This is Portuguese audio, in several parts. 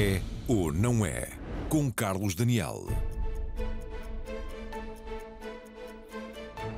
É ou não é? Com Carlos Daniel.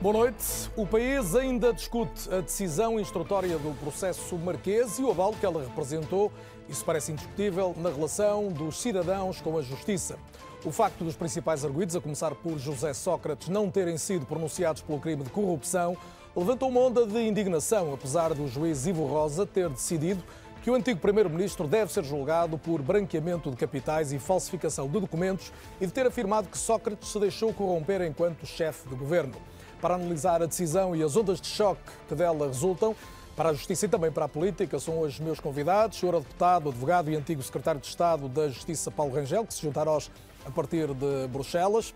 Boa noite. O país ainda discute a decisão instrutória do processo Marquês e o avalo que ela representou, isso parece indiscutível, na relação dos cidadãos com a justiça. O facto dos principais arguídos, a começar por José Sócrates, não terem sido pronunciados pelo crime de corrupção, levantou uma onda de indignação, apesar do juiz Ivo Rosa ter decidido que o antigo primeiro-ministro deve ser julgado por branqueamento de capitais e falsificação de documentos e de ter afirmado que Sócrates se deixou corromper enquanto chefe de governo. Para analisar a decisão e as ondas de choque que dela resultam, para a Justiça e também para a política, são hoje meus convidados, o Eurodeputado, advogado e antigo Secretário de Estado da Justiça, Paulo Rangel, que se junta a nós a partir de Bruxelas,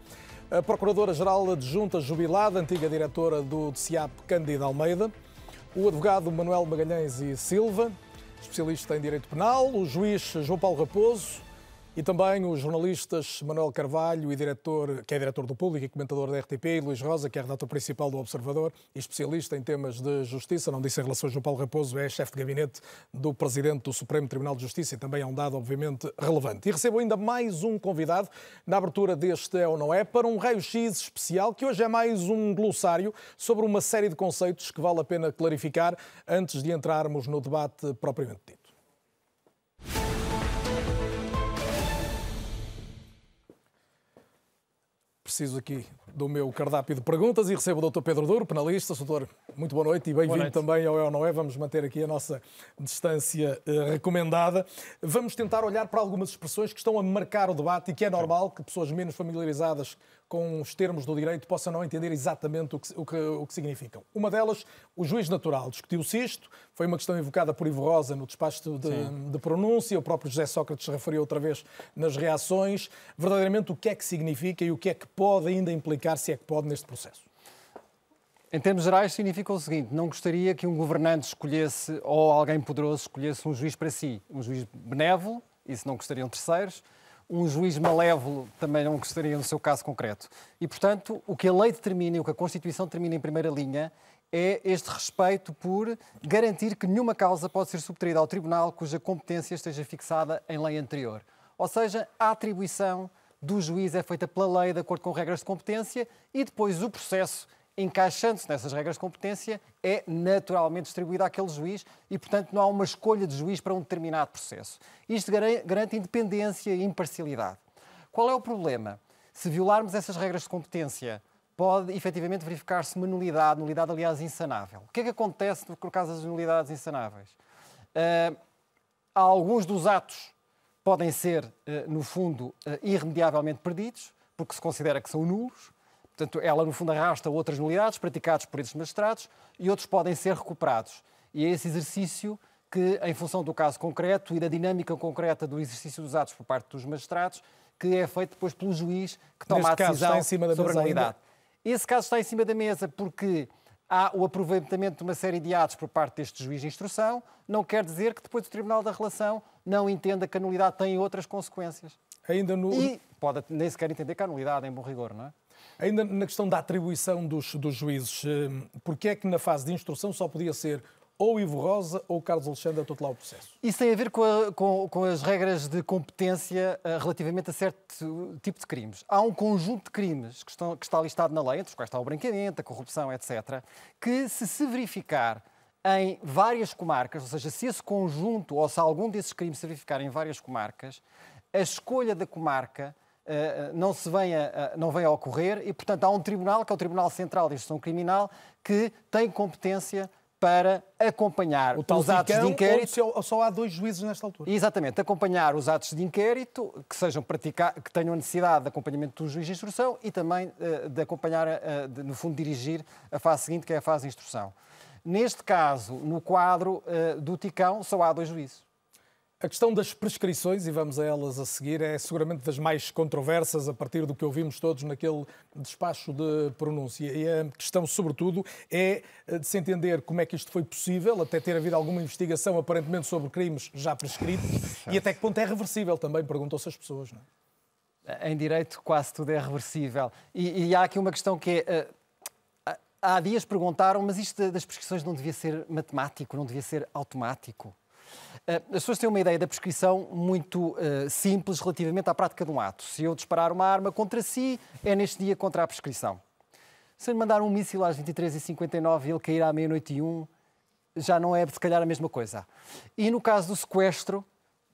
a Procuradora-Geral Adjunta Jubilada, antiga diretora do DCIAP, Cândida Almeida, o advogado Manuel Magalhães e Silva, especialista em Direito Penal, o juiz João Paulo Raposo e também os jornalistas Manuel Carvalho, e diretor, que é diretor do Público e comentador da RTP, e Luís Rosa, que é redator principal do Observador e especialista em temas de justiça. Não disse em relação a João Paulo Raposo, é chefe de gabinete do Presidente do Supremo Tribunal de Justiça e também é um dado, obviamente, relevante. E recebo ainda mais um convidado na abertura deste É ou Não É para um raio-x especial, que hoje é mais um glossário sobre uma série de conceitos que vale a pena clarificar antes de entrarmos no debate propriamente dito. Preciso aqui do meu cardápio de perguntas e recebo o Dr. Pedro Duro, penalista. Doutor, muito boa noite e bem-vindo também ao É ou Não É. Vamos manter aqui a nossa distância eh, recomendada. Vamos tentar olhar para algumas expressões que estão a marcar o debate e que é normal que pessoas menos familiarizadas com os termos do direito possam não entender exatamente o que, o que, o que significam. Uma delas, o juiz natural. Discutiu-se isto, foi uma questão evocada por Ivo Rosa no despacho de, de, pronúncia, o próprio José Sócrates referiu outra vez nas reações. Verdadeiramente, o que é que significa e o que é que pode ainda implicar, se é que pode, neste processo? Em termos gerais, significa o seguinte: não gostaria que um governante escolhesse, ou alguém poderoso escolhesse um juiz para si. Um juiz benévolo, isso não gostariam terceiros um juiz malévolo também não gostaria no seu caso concreto. E, portanto, o que a lei determina e o que a Constituição determina em primeira linha é este respeito por garantir que nenhuma causa pode ser subtraída ao Tribunal cuja competência esteja fixada em lei anterior. Ou seja, a atribuição do juiz é feita pela lei de acordo com regras de competência e depois o processo encaixando-se nessas regras de competência, é naturalmente distribuída àquele juiz e, portanto, não há uma escolha de juiz para um determinado processo. Isto garante independência e imparcialidade. Qual é o problema? Se violarmos essas regras de competência, pode efetivamente verificar-se uma nulidade, nulidade, aliás, insanável. O que é que acontece no caso das nulidades insanáveis? Uh, alguns dos atos podem ser, uh, no fundo, uh, irremediavelmente perdidos, porque se considera que são nulos. Portanto, ela, no fundo, arrasta outras nulidades praticadas por esses magistrados e outros podem ser recuperados. E é esse exercício que, em função do caso concreto e da dinâmica concreta do exercício dos atos por parte dos magistrados, que é feito depois pelo juiz que toma Neste a decisão sobre a nulidade. Ainda. Esse caso está em cima da mesa porque há o aproveitamento de uma série de atos por parte deste juiz de instrução, não quer dizer que depois o Tribunal da Relação não entenda que a nulidade tem outras consequências. Ainda no... E pode nem sequer entender que a nulidade é em bom rigor, não é? Ainda na questão da atribuição dos, dos juízes, eh, porquê é que na fase de instrução só podia ser ou Ivo Rosa ou Carlos Alexandre a tutelar o processo? Isso tem a ver com, a, com, com as regras de competência uh, relativamente a certo tipo de crimes. Há um conjunto de crimes que, estão, que está listado na lei, entre os quais está o branqueamento, a corrupção, etc., que se se verificar em várias comarcas, ou seja, se esse conjunto ou se algum desses crimes se verificar em várias comarcas, a escolha da comarca eh, não, se venha, não venha a ocorrer e, portanto, há um tribunal, que é o Tribunal Central de Instrução Criminal, que tem competência para acompanhar os atos de inquérito. Só, só há dois juízes nesta altura. Exatamente, acompanhar os atos de inquérito que sejam praticados, que tenham necessidade de acompanhamento do juiz de instrução e também uh, de acompanhar, uh, de, no fundo, dirigir a fase seguinte, que é a fase de instrução. Neste caso, no quadro uh, do TICão, só há dois juízes. A questão das prescrições, e vamos a elas a seguir, é seguramente das mais controversas a partir do que ouvimos todos naquele despacho de pronúncia. E a questão, sobretudo, é de se entender como é que isto foi possível, até ter havido alguma investigação aparentemente sobre crimes já prescritos, e até que ponto é reversível também, perguntam-se as pessoas. Não é? Em direito, quase tudo é reversível. E, e há aqui uma questão que é. Uh, há dias perguntaram, mas isto das prescrições não devia ser matemático, não devia ser automático. as pessoas têm uma ideia da prescrição muito uh, simples relativamente à prática de um ato. Se eu disparar uma arma contra si, é neste dia contra a prescrição. Se eu lhe mandar um míssil às 23h59 e ele cair à meia-noite e um, já não é, se calhar, a mesma coisa. E no caso do sequestro,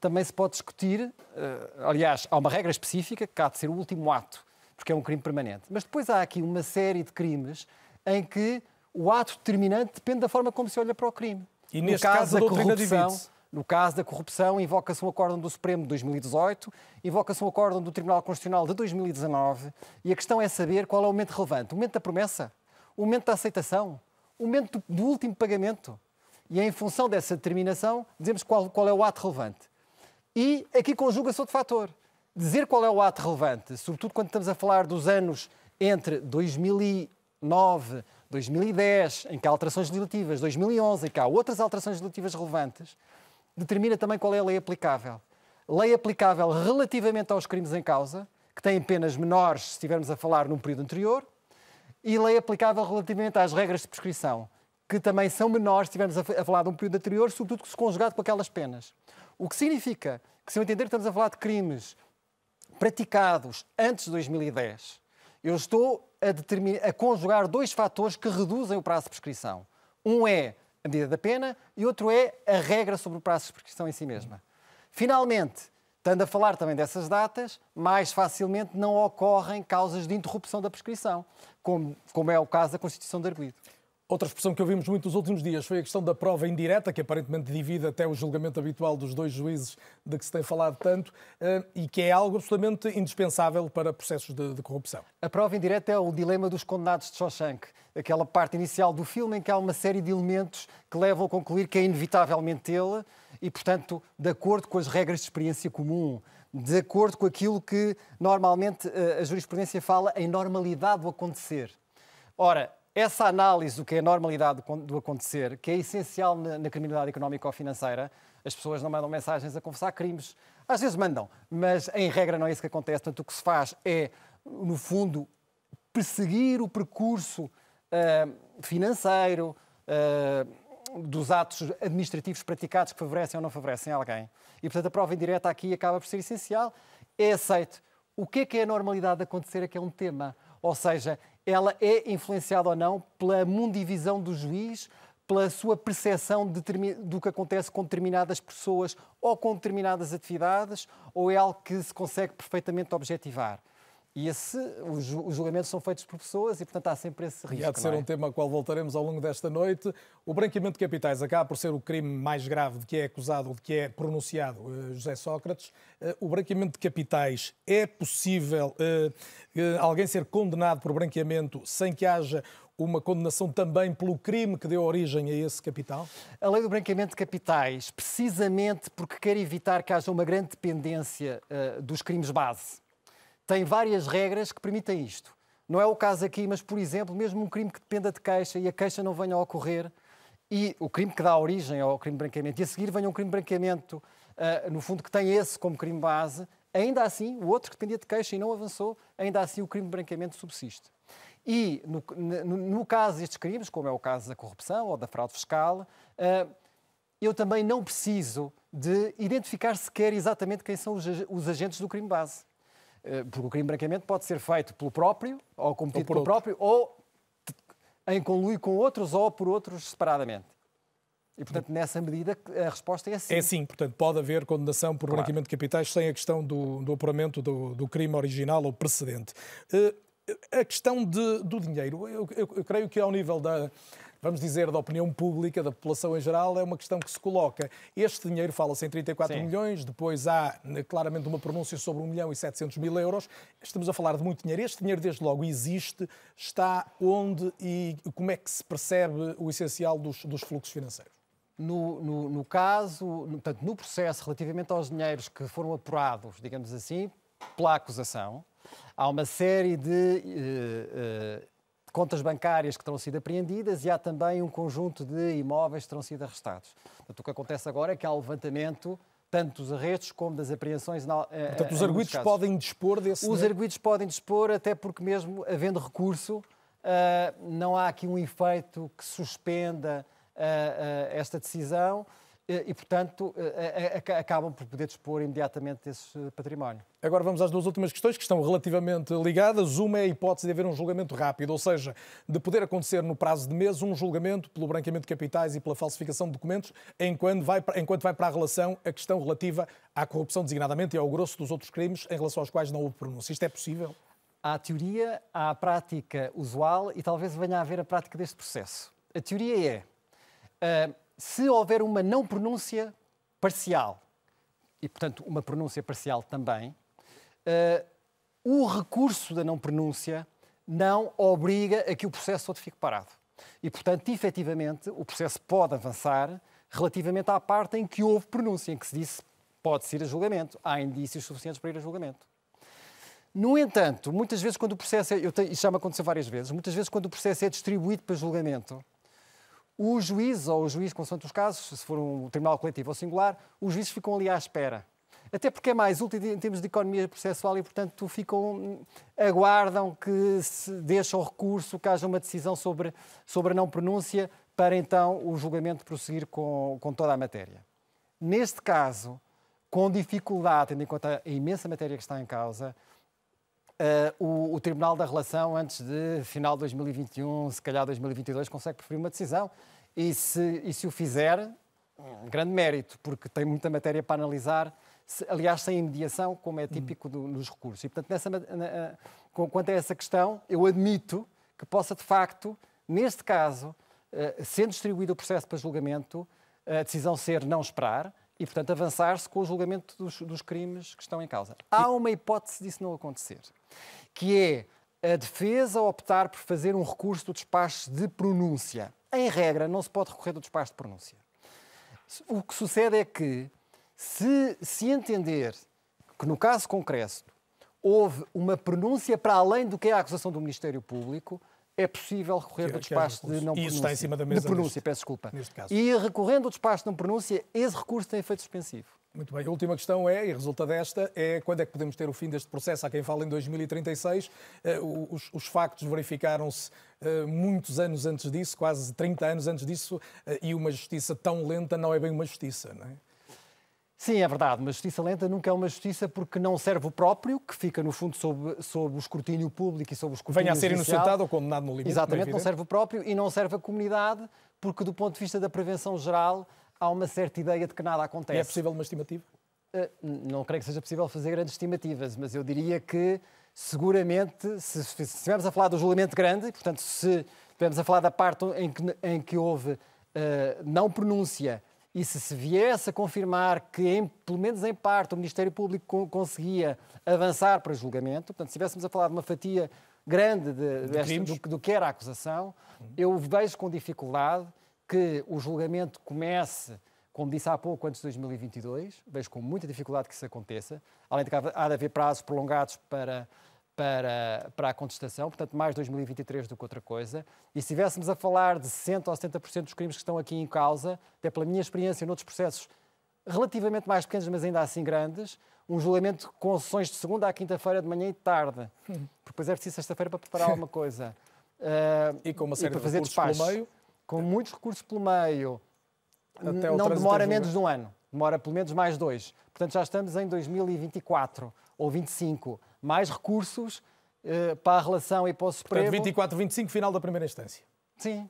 também se pode discutir, uh, aliás, há uma regra específica que há de ser o último ato, porque é um crime permanente. Mas depois há aqui uma série de crimes em que o ato determinante depende da forma como se olha para o crime. E neste no caso, caso a doutrina divide-se. No caso da corrupção, invoca-se um acórdão do Supremo de 2018, invoca-se um acórdão do Tribunal Constitucional de 2019 e a questão é saber qual é o momento relevante. O momento da promessa? O momento da aceitação? O momento do, último pagamento? E em função dessa determinação, dizemos qual, qual é o ato relevante. E aqui conjuga-se outro fator. Dizer qual é o ato relevante, sobretudo quando estamos a falar dos anos entre 2009, 2010, em que há alterações legislativas, 2011, em que há outras alterações legislativas relevantes, determina também qual é a lei aplicável. Lei aplicável relativamente aos crimes em causa, que têm penas menores se estivermos a falar num período anterior, e lei aplicável relativamente às regras de prescrição, que também são menores se estivermos a falar de um período anterior, sobretudo se conjugado com aquelas penas. O que significa que, se eu entender que estamos a falar de crimes praticados antes de 2010, eu estou a, a conjugar dois fatores que reduzem o prazo de prescrição. Um é a medida da pena e outro é a regra sobre o prazo de prescrição em si mesma. Finalmente, estando a falar também dessas datas, mais facilmente não ocorrem causas de interrupção da prescrição, como, como é o caso da constituição de arguido. Outra expressão que ouvimos muito nos últimos dias foi a questão da prova indireta, que aparentemente divide até o julgamento habitual dos dois juízes de que se tem falado tanto eh, e que é algo absolutamente indispensável para processos de, de corrupção. A prova indireta é o dilema dos condenados de Shawshank, aquela parte inicial do filme em que há uma série de elementos que levam a concluir que é inevitavelmente ele e, portanto, de acordo com as regras de experiência comum, de acordo com aquilo que normalmente eh, a jurisprudência fala em normalidade do acontecer. Ora, essa análise do que é a normalidade do acontecer, que é essencial na, na criminalidade económica ou financeira, as pessoas não mandam mensagens a confessar crimes. Às vezes mandam, mas em regra não é isso que acontece. Portanto, o que se faz é, no fundo, perseguir o percurso uh, financeiro uh, dos atos administrativos praticados que favorecem ou não favorecem alguém. E, portanto, a prova indireta aqui acaba por ser essencial. É aceito. O que é que é a normalidade de acontecer é que é um tema. Ou seja, ela é influenciada ou não pela mundivisão do juiz, pela sua percepção do que acontece com determinadas pessoas ou com determinadas atividades, ou é algo que se consegue perfeitamente objetivar? E esse, os, julgamentos são feitos por pessoas e, portanto, há sempre esse risco. E há de ser é? um tema ao qual voltaremos ao longo desta noite. O branqueamento de capitais acaba por ser o crime mais grave de que é acusado ou de que é pronunciado uh, José Sócrates. Uh, o branqueamento de capitais é possível uh, alguém ser condenado por branqueamento sem que haja uma condenação também pelo crime que deu origem a esse capital? A lei do branqueamento de capitais, precisamente porque quer evitar que haja uma grande dependência dos crimes base tem várias regras que permitem isto. Não é o caso aqui, mas, por exemplo, mesmo um crime que dependa de queixa e a queixa não venha a ocorrer, e o crime que dá origem ao crime de branqueamento, e a seguir venha um crime de branqueamento, uh, no fundo, que tem esse como crime base, ainda assim, o outro que dependia de queixa e não avançou, ainda assim o crime de branqueamento subsiste. E, no, no, no caso destes crimes, como é o caso da corrupção ou da fraude fiscal, uh, eu também não preciso de identificar sequer exatamente quem são os, os agentes do crime base. Eh, porque o crime de branqueamento pode ser feito pelo próprio, ou cometido ou pelo outro. próprio, ou em conluio com outros, ou por outros separadamente. E, portanto, nessa medida, a resposta é sim. É sim, portanto, pode haver condenação por claro. branqueamento de capitais sem a questão do, do apuramento do, do crime original ou precedente. Uh, a questão de, do dinheiro, eu, eu, eu, creio que ao nível da, vamos dizer, da opinião pública, da população em geral, é uma questão que se coloca. Este dinheiro fala-se em 34 Sim. milhões, depois há né, claramente uma pronúncia sobre 1 milhão e 700 mil euros. Estamos a falar de muito dinheiro. Este dinheiro, desde logo, existe, está onde e como é que se percebe o essencial dos, dos fluxos financeiros? No, no, no, caso, no, portanto, no processo relativamente aos dinheiros que foram apurados, digamos assim, pela acusação, há uma série de uh, uh, contas bancárias que terão sido apreendidas e há também um conjunto de imóveis que terão sido arrestados. Portanto, o que acontece agora é que há o levantamento tanto dos arrestos como das apreensões. Eh, Portanto, os arguidos podem dispor desse. Os arguidos podem dispor, até porque, mesmo havendo recurso, uh, não há aqui um efeito que suspenda uh, esta decisão. Eh, e, portanto, eh, eh, acabam por poder dispor imediatamente desse património. Agora vamos às duas últimas questões que estão relativamente ligadas. Uma é a hipótese de haver um julgamento rápido, ou seja, de poder acontecer no prazo de meses um julgamento pelo branqueamento de capitais e pela falsificação de documentos, enquanto vai, para, enquanto vai para a relação a questão relativa à corrupção designadamente e ao grosso dos outros crimes em relação aos quais não houve pronúncia. Isto é possível? Há a teoria, há a prática usual e talvez venha a haver a prática deste processo. A teoria é. Uh, se houver uma não pronúncia parcial, e portanto uma pronúncia parcial também, uh, o recurso da não pronúncia não obriga a que o processo todo fique parado. E, portanto, efetivamente, o processo pode avançar relativamente à parte em que houve pronúncia, em que se disse pode-se ir a julgamento. Há indícios suficientes para ir a julgamento. No entanto, muitas vezes quando o processo é, eu tenho, já me aconteceu várias vezes, muitas vezes quando o processo é distribuído para julgamento, o juiz ou o juiz, consoante os casos, se for um tribunal coletivo ou singular, os juízes ficam ali à espera. Até porque é mais útil em termos de economia processual e, portanto, ficam, aguardam que se deixe o recurso, que haja uma decisão sobre, sobre a não pronúncia, para então o julgamento prosseguir com, com toda a matéria. Neste caso, com dificuldade, tendo em conta a imensa matéria que está em causa, uh, o, o, Tribunal da Relação, antes de final de 2021, se calhar 2022, consegue preferir uma decisão. E se, e se o fizer, grande mérito, porque tem muita matéria para analisar, se, aliás, sem mediação, como é típico do, nos recursos. E, portanto, nessa, na, quanto a essa questão, eu admito que possa, de facto, neste caso, uh, sendo distribuído o processo para julgamento, a decisão ser não esperar, e, portanto, avançar-se com o julgamento dos, dos, crimes que estão em causa. Há uma hipótese disso não acontecer, que é a defesa optar por fazer um recurso do despacho de pronúncia. Em regra, não se pode recorrer do despacho de pronúncia. O que sucede é que, se se entender que, no caso concreto, houve uma pronúncia para além do que é a acusação do Ministério Público, é possível recorrer do despacho de não pronúncia. Isso está em cima da mesa. De pronúncia, neste, peço desculpa. E recorrendo ao despacho de não pronúncia, esse recurso tem efeito suspensivo. Muito bem. A última questão é, e resulta desta, é quando é que podemos ter o fim deste processo? Há quem fala em 2036. Eh, os, os factos verificaram-se eh, muitos anos antes disso, quase 30 anos antes disso, eh, e uma justiça tão lenta não é bem uma justiça, não é? Sim, é verdade. Uma justiça lenta nunca é uma justiça porque não serve o próprio, que fica, no fundo, sob, sob o escrutínio público e sob o escrutínio Venha a ser inocentado ou condenado no limite. Exatamente, não serve o próprio e não serve a comunidade, porque, do ponto de vista da prevenção geral, há uma certa ideia de que nada acontece. E é possível uma estimativa? Uh, não creio que seja possível fazer grandes estimativas, mas eu diria que, seguramente, se, se estivermos a falar do julgamento grande, portanto, se estivermos a falar da parte em que, em que houve uh, não pronúncia e se se viesse a confirmar que, em, pelo menos em parte, o Ministério Público conseguia avançar para julgamento, portanto, se estivéssemos a falar de uma fatia grande de, de do, do, que era a acusação, eu vejo com dificuldade que o julgamento comece, como disse há pouco, antes de 2022. Vejo com muita dificuldade que isso aconteça. Além de que há de haver prazos prolongados para para, para a contestação, portanto, mais 2023 do que outra coisa. E se estivéssemos a falar de 60% ou 70% dos crimes que estão aqui em causa, até pela minha experiência noutros processos relativamente mais pequenos, mas ainda assim grandes, um julgamento com sessões de segunda à quinta-feira, de manhã e de tarde. Porque depois é preciso sexta-feira para preparar alguma coisa. Uh, e com uma série de recursos despacho, pelo meio. Com muitos recursos pelo meio. não demora menos de um ano. Demora pelo menos mais dois. Portanto, já estamos em 2024 ou 25 mais recursos uh, para a relação e para o Supremo. Portanto, 24, 25, final da primeira instância. Sim.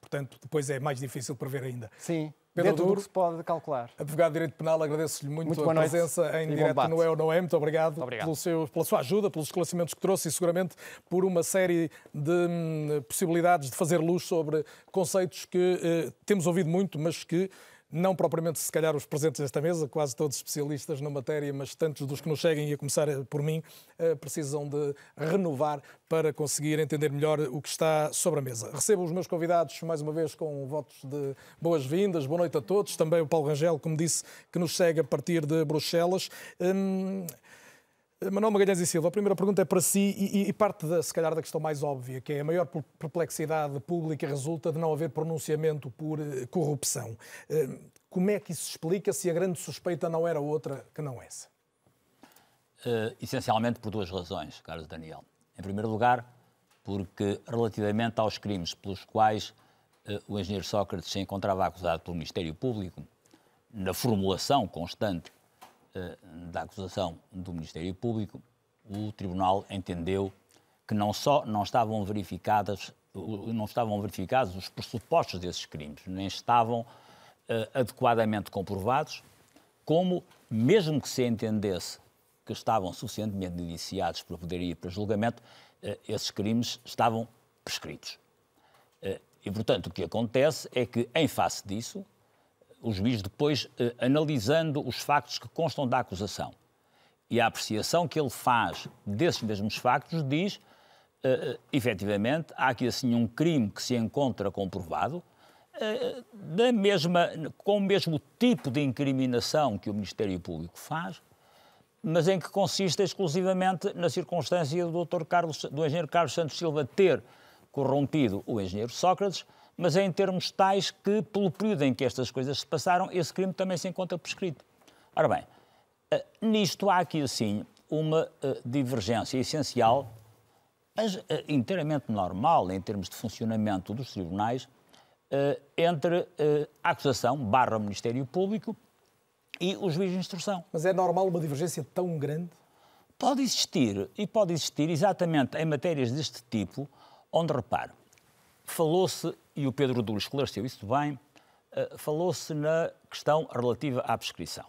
Portanto, depois é mais difícil prever ainda. Sim. Pedro dentro Duro, do que se pode calcular. Advogado de Direito Penal, agradeço-lhe muito, muito a presença em direto no É ou Não É. Muito obrigado, obrigado. Pelo seu, pela sua ajuda, pelos esclarecimentos que trouxe e seguramente por uma série de hum, possibilidades de fazer luz sobre conceitos que eh, temos ouvido muito, mas que não propriamente se calhar os presentes desta mesa, quase todos especialistas na matéria, mas tantos dos que nos seguem, e a começar por mim, eh, precisam de renovar para conseguir entender melhor o que está sobre a mesa. Recebo os meus convidados mais uma vez com votos de boas-vindas, boa noite a todos, também o Paulo Rangel, como disse, que nos segue a partir de Bruxelas. Hum, Manuel Magalhães e Silva, a primeira pergunta é para si e, e, parte, da, se calhar, da questão mais óbvia, que é a maior perplexidade pública resulta de não haver pronunciamento por eh, corrupção. Eh, como é que isso se explica se a grande suspeita não era outra que não essa? Uh, essencialmente por duas razões, Carlos Daniel. Em primeiro lugar, porque relativamente aos crimes pelos quais uh, o engenheiro Sócrates se encontrava acusado pelo Ministério Público, na formulação constante da acusação do Ministério Público, o Tribunal entendeu que não só não estavam verificadas não estavam verificados os pressupostos desses crimes, nem estavam uh, adequadamente comprovados, como, mesmo que se entendesse que estavam suficientemente iniciados para poder ir para julgamento, uh, esses crimes estavam prescritos. Uh, e, portanto, o que acontece é que, em face disso, o juiz, depois, analisando os factos que constam da acusação e a apreciação que ele faz desses mesmos factos, diz uh, efetivamente, há aqui assim um crime que se encontra comprovado, uh, da mesma, com o mesmo tipo de incriminação que o Ministério Público faz, mas em que consiste exclusivamente na circunstância do, Dr. Carlos, do engenheiro Carlos Santos Silva ter corrompido o engenheiro Sócrates, mas em termos tais que, pelo período em que estas coisas se passaram, esse crime também se encontra prescrito. Ora bem, nisto há aqui, assim, uma divergência essencial mas uh, inteiramente normal em termos de funcionamento dos tribunais entre a acusação barra Ministério Público e o juiz de instrução. Mas é normal uma divergência tão grande? Pode existir, e pode existir exatamente em matérias deste tipo, onde, repare, falou-se, e o Pedro Duro esclareceu isso bem, falou-se na questão relativa à prescrição.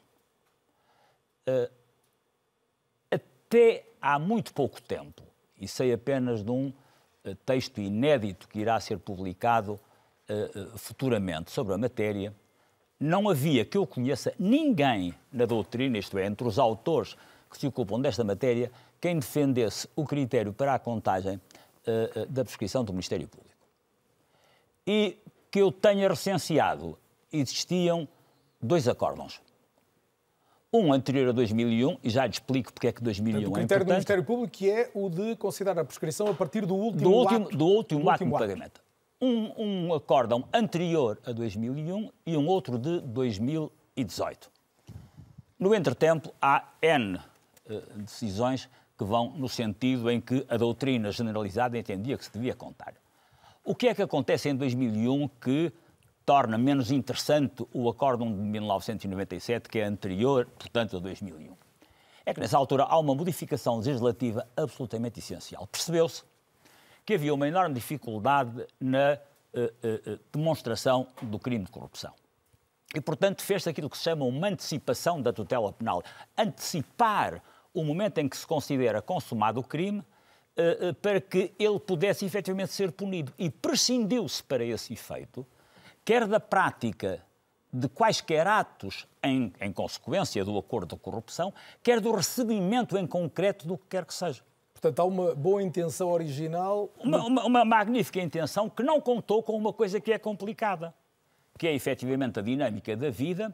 até há muito pouco tempo, e sei apenas de um uh, texto inédito que irá ser publicado futuramente sobre a matéria. Não havia que eu conheça ninguém na doutrina, isto é, entre os autores que se ocupam desta matéria, quem defendesse o critério para a contagem da prescrição do Ministério Público. E que eu tenha recenseado, existiam dois acórdãos um anterior a 2001, e já lhe explico porque é que 2001 Portanto, o critério é do Ministério Público que é o de considerar a prescrição a partir do último, do último ato, do último, do ato de pagamento. Um, um acórdão anterior a 2001 e um outro de 2018. No entretempo, há N uh, decisões que vão no sentido em que a doutrina generalizada entendia que se devia contar. O que é que acontece em 2001 que torna menos interessante o acórdão de 1997, que é anterior, portanto, a 2001. É que nessa altura há uma modificação legislativa absolutamente essencial. Percebeu-se que havia uma enorme dificuldade na uh, uh, demonstração do crime de corrupção. E, portanto, fez-se aquilo que se chama uma antecipação da tutela penal. Antecipar o momento em que se considera consumado o crime uh, para que ele pudesse efetivamente ser punido. E prescindiu-se para esse efeito quer da prática de quaisquer atos em, em, consequência do acordo de corrupção, quer do recebimento em concreto do que quer que seja. Portanto, há uma boa intenção original. Uma, uma, uma magnífica intenção que não contou com uma coisa que é complicada, que é efetivamente a dinâmica da vida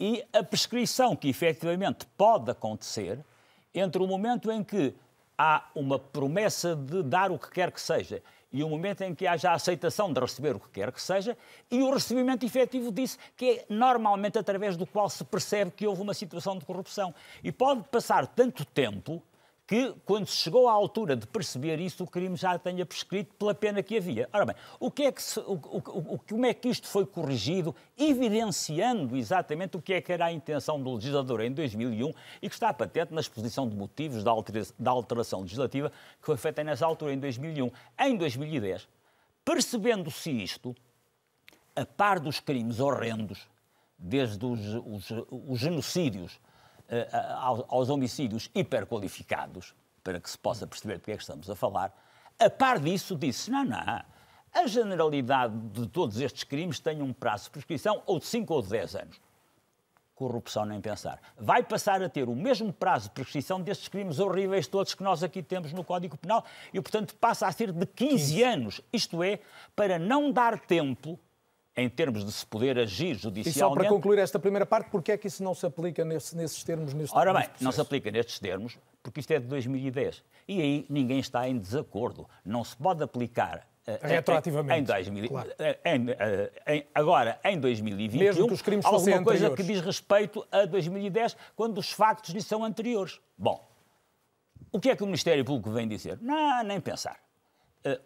e a prescrição que efetivamente pode acontecer entre o momento em que há uma promessa de dar o que quer que seja e o momento em que haja a aceitação de receber o que quer que seja e o recebimento efetivo disso, que é normalmente através do qual se percebe que houve uma situação de corrupção. E pode passar tanto tempo que, quando chegou à altura de perceber isso, o crime já tenha prescrito pela pena que havia. Ora bem, o que é que se, o, o, o, como é que isto foi corrigido, evidenciando exatamente o que é que era a intenção do legislador em 2001 e que está patente na exposição de motivos da alteração, da alteração legislativa que foi feita nessa altura, em 2001. Em 2010, percebendo-se isto, a par dos crimes horrendos, desde os, os, os genocídios, aos homicídios hiperqualificados, para que se possa perceber do que é que estamos a falar, a par disso disse, não, não, a generalidade de todos estes crimes tem um prazo de prescrição ou de 5 ou de 10 anos. Corrupção nem pensar. Vai passar a ter o mesmo prazo de prescrição destes crimes horríveis todos que nós aqui temos no Código Penal e, portanto, passa a ser de 15 anos. Isto é, para não dar tempo em termos de se poder agir judicialmente... E só para concluir esta primeira parte, porquê é que isso não se aplica nesse, nesses termos? Neste, Ora bem, não se aplica nestes termos, porque isto é de 2010. E aí ninguém está em desacordo. Não se pode aplicar uh, retroativamente. Em, 2000, claro. em, em, agora, em 2021, Mesmo que os crimes alguma coisa anteriores. que diz respeito a 2010, quando os factos lhe são anteriores. Bom, o que é que o Ministério Público vem dizer? Não, nem pensar.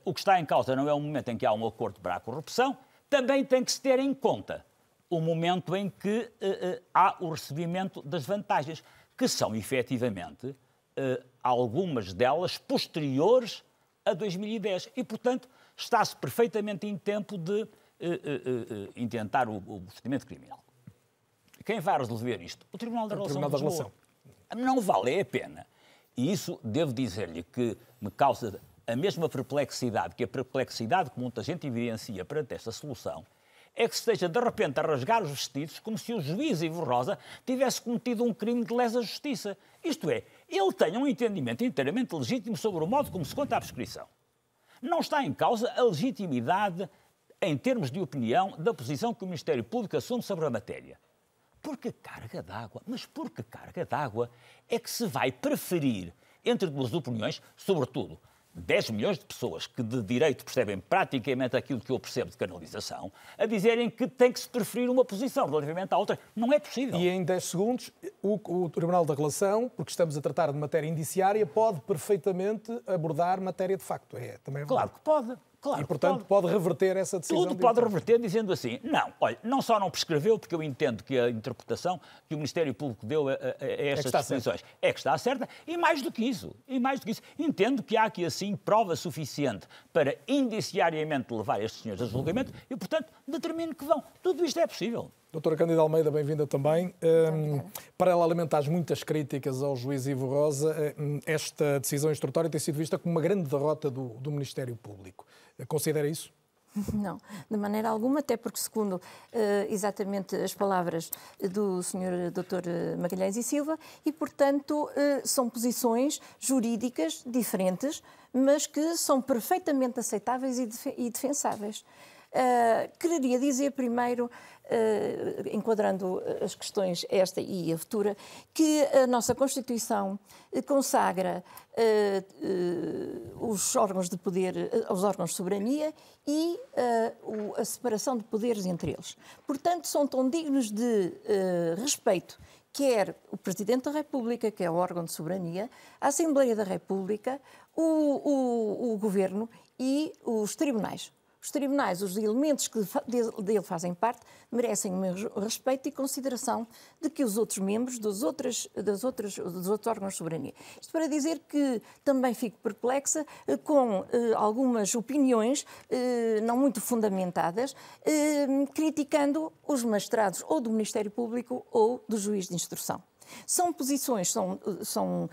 o que está em causa não é o momento em que há um acordo para a corrupção, também tem que se ter em conta o momento em que uh, uh, há o recebimento das vantagens, que são efetivamente uh, algumas delas posteriores a 2010. E, portanto, está-se perfeitamente em tempo de intentar o, o procedimento criminal. Quem vai resolver isto? O Tribunal da Relação. Tribunal da Relação. Não vale a pena. E isso devo dizer-lhe que me causa a mesma perplexidade que a perplexidade que muita gente evidencia perante esta solução é que se esteja de repente a rasgar os vestidos como se o juiz Ivo Rosa tivesse cometido um crime de lesa justiça. Isto é, ele tem um entendimento inteiramente legítimo sobre o modo como se conta a prescrição. Não está em causa a legitimidade, em termos de opinião, da posição que o Ministério Público assume sobre a matéria. Por que carga d'água? Mas por que carga d'água é que se vai preferir entre duas opiniões, sobretudo 10 milhões de pessoas que de direito percebem praticamente aquilo que eu percebo de canalização, a dizerem que tem que se preferir uma posição relativamente à outra. Não é possível. E em 10 segundos, o, o Tribunal da Relação, porque estamos a tratar de matéria indiciária, pode perfeitamente abordar matéria de facto. É, também é claro que pode. Claro, e, portanto, pode. pode. reverter essa decisão. Tudo pode reverter dizendo assim, não, olha, não só não prescreveu, porque eu entendo que a interpretação que o Ministério Público deu a, a, a estas é disposições é que está certa, e mais do que isso, e mais do que isso, entendo que há aqui, assim, prova suficiente para indiciariamente levar estes senhores a julgamento e, portanto, determino que vão. Tudo isto é possível. Doutora Cândida Almeida, bem-vinda também. Um, paralelamente às muitas críticas ao juiz Ivo Rosa, hum, esta decisão instrutória tem sido vista como uma grande derrota do, do Ministério Público. Considera isso? Não, de maneira alguma, até porque, segundo uh, exatamente as palavras do Sr. Dr. Magalhães e Silva, e, portanto, são posições jurídicas diferentes, mas que são perfeitamente aceitáveis e, e defensáveis. Queria dizer primeiro Uh, enquadrando as questões esta e a futura, que a nossa Constituição consagra uh, os órgãos de poder, os órgãos de soberania e o, a separação de poderes entre eles. Portanto, são tão dignos de respeito quer o Presidente da República, que é o órgão de soberania, a Assembleia da República, o, o, o Governo e os tribunais. Os tribunais, os elementos que dele fazem parte, merecem o meu respeito e consideração de que os outros membros dos, outras, das outras, dos outros órgãos de soberania. Isto para dizer que também fico perplexa eh, com eh, algumas opiniões eh, não muito fundamentadas, criticando os magistrados ou do Ministério Público ou do juiz de instrução. São posições, são, são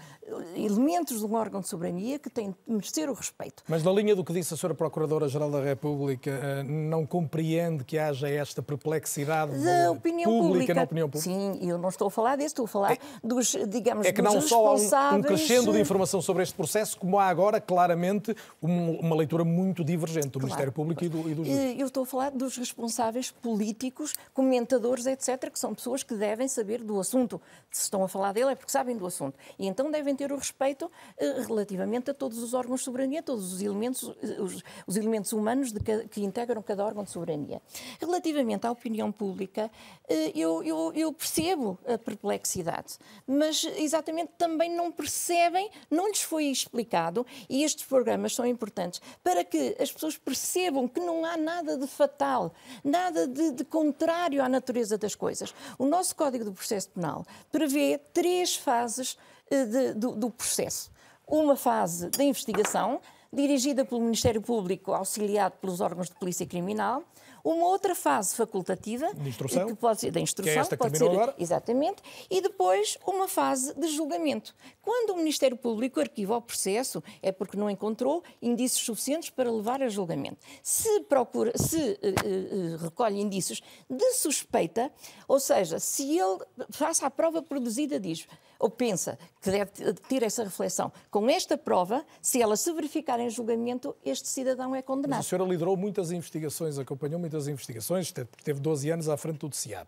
elementos de um órgão de soberania que têm de merecer o respeito. Mas na linha do que disse a Sra. Procuradora-Geral da República, eh, não compreende que haja esta perplexidade da opinião pública, pública na opinião pública? Sim, eu não estou a falar desse, estou a falar é, dos, digamos, É que não só há um, um crescendo de informação sobre este processo, como há agora, claramente, uma leitura muito divergente do claro. Ministério Público e do, e do juiz. Eh, eu estou a falar dos responsáveis políticos, comentadores, etc., que são pessoas que devem saber do assunto. Estão a falar dele é porque sabem do assunto. E então devem ter o respeito eh, relativamente a todos os órgãos de soberania, todos os elementos, eh, os, os elementos humanos que, que, integram cada órgão de soberania. Relativamente à opinião pública, eh, eu, eu, eu percebo a perplexidade, mas exatamente também não percebem, não lhes foi explicado, e estes programas são importantes para que as pessoas percebam que não há nada de fatal, nada de, de contrário à natureza das coisas. O nosso Código do Processo Penal prevê três fases eh, de, do, do processo. Uma fase da investigação, dirigida pelo Ministério Público, auxiliado pelos órgãos de polícia criminal. Uma outra fase facultativa, de instrução, que pode ser da instrução, que é esta que pode ser agora. exatamente, e depois uma fase de julgamento. Quando o Ministério Público arquiva o processo, é porque não encontrou indícios suficientes para levar a julgamento. Se procura, se uh, uh, recolhe indícios de suspeita, ou seja, se ele faça a prova produzida diz ou pensa que deve ter essa reflexão. Com esta prova, se ela se verificar em julgamento, este cidadão é condenado. Mas a senhora liderou muitas investigações, acompanhou muitas investigações, teve 12 anos à frente do CIAP.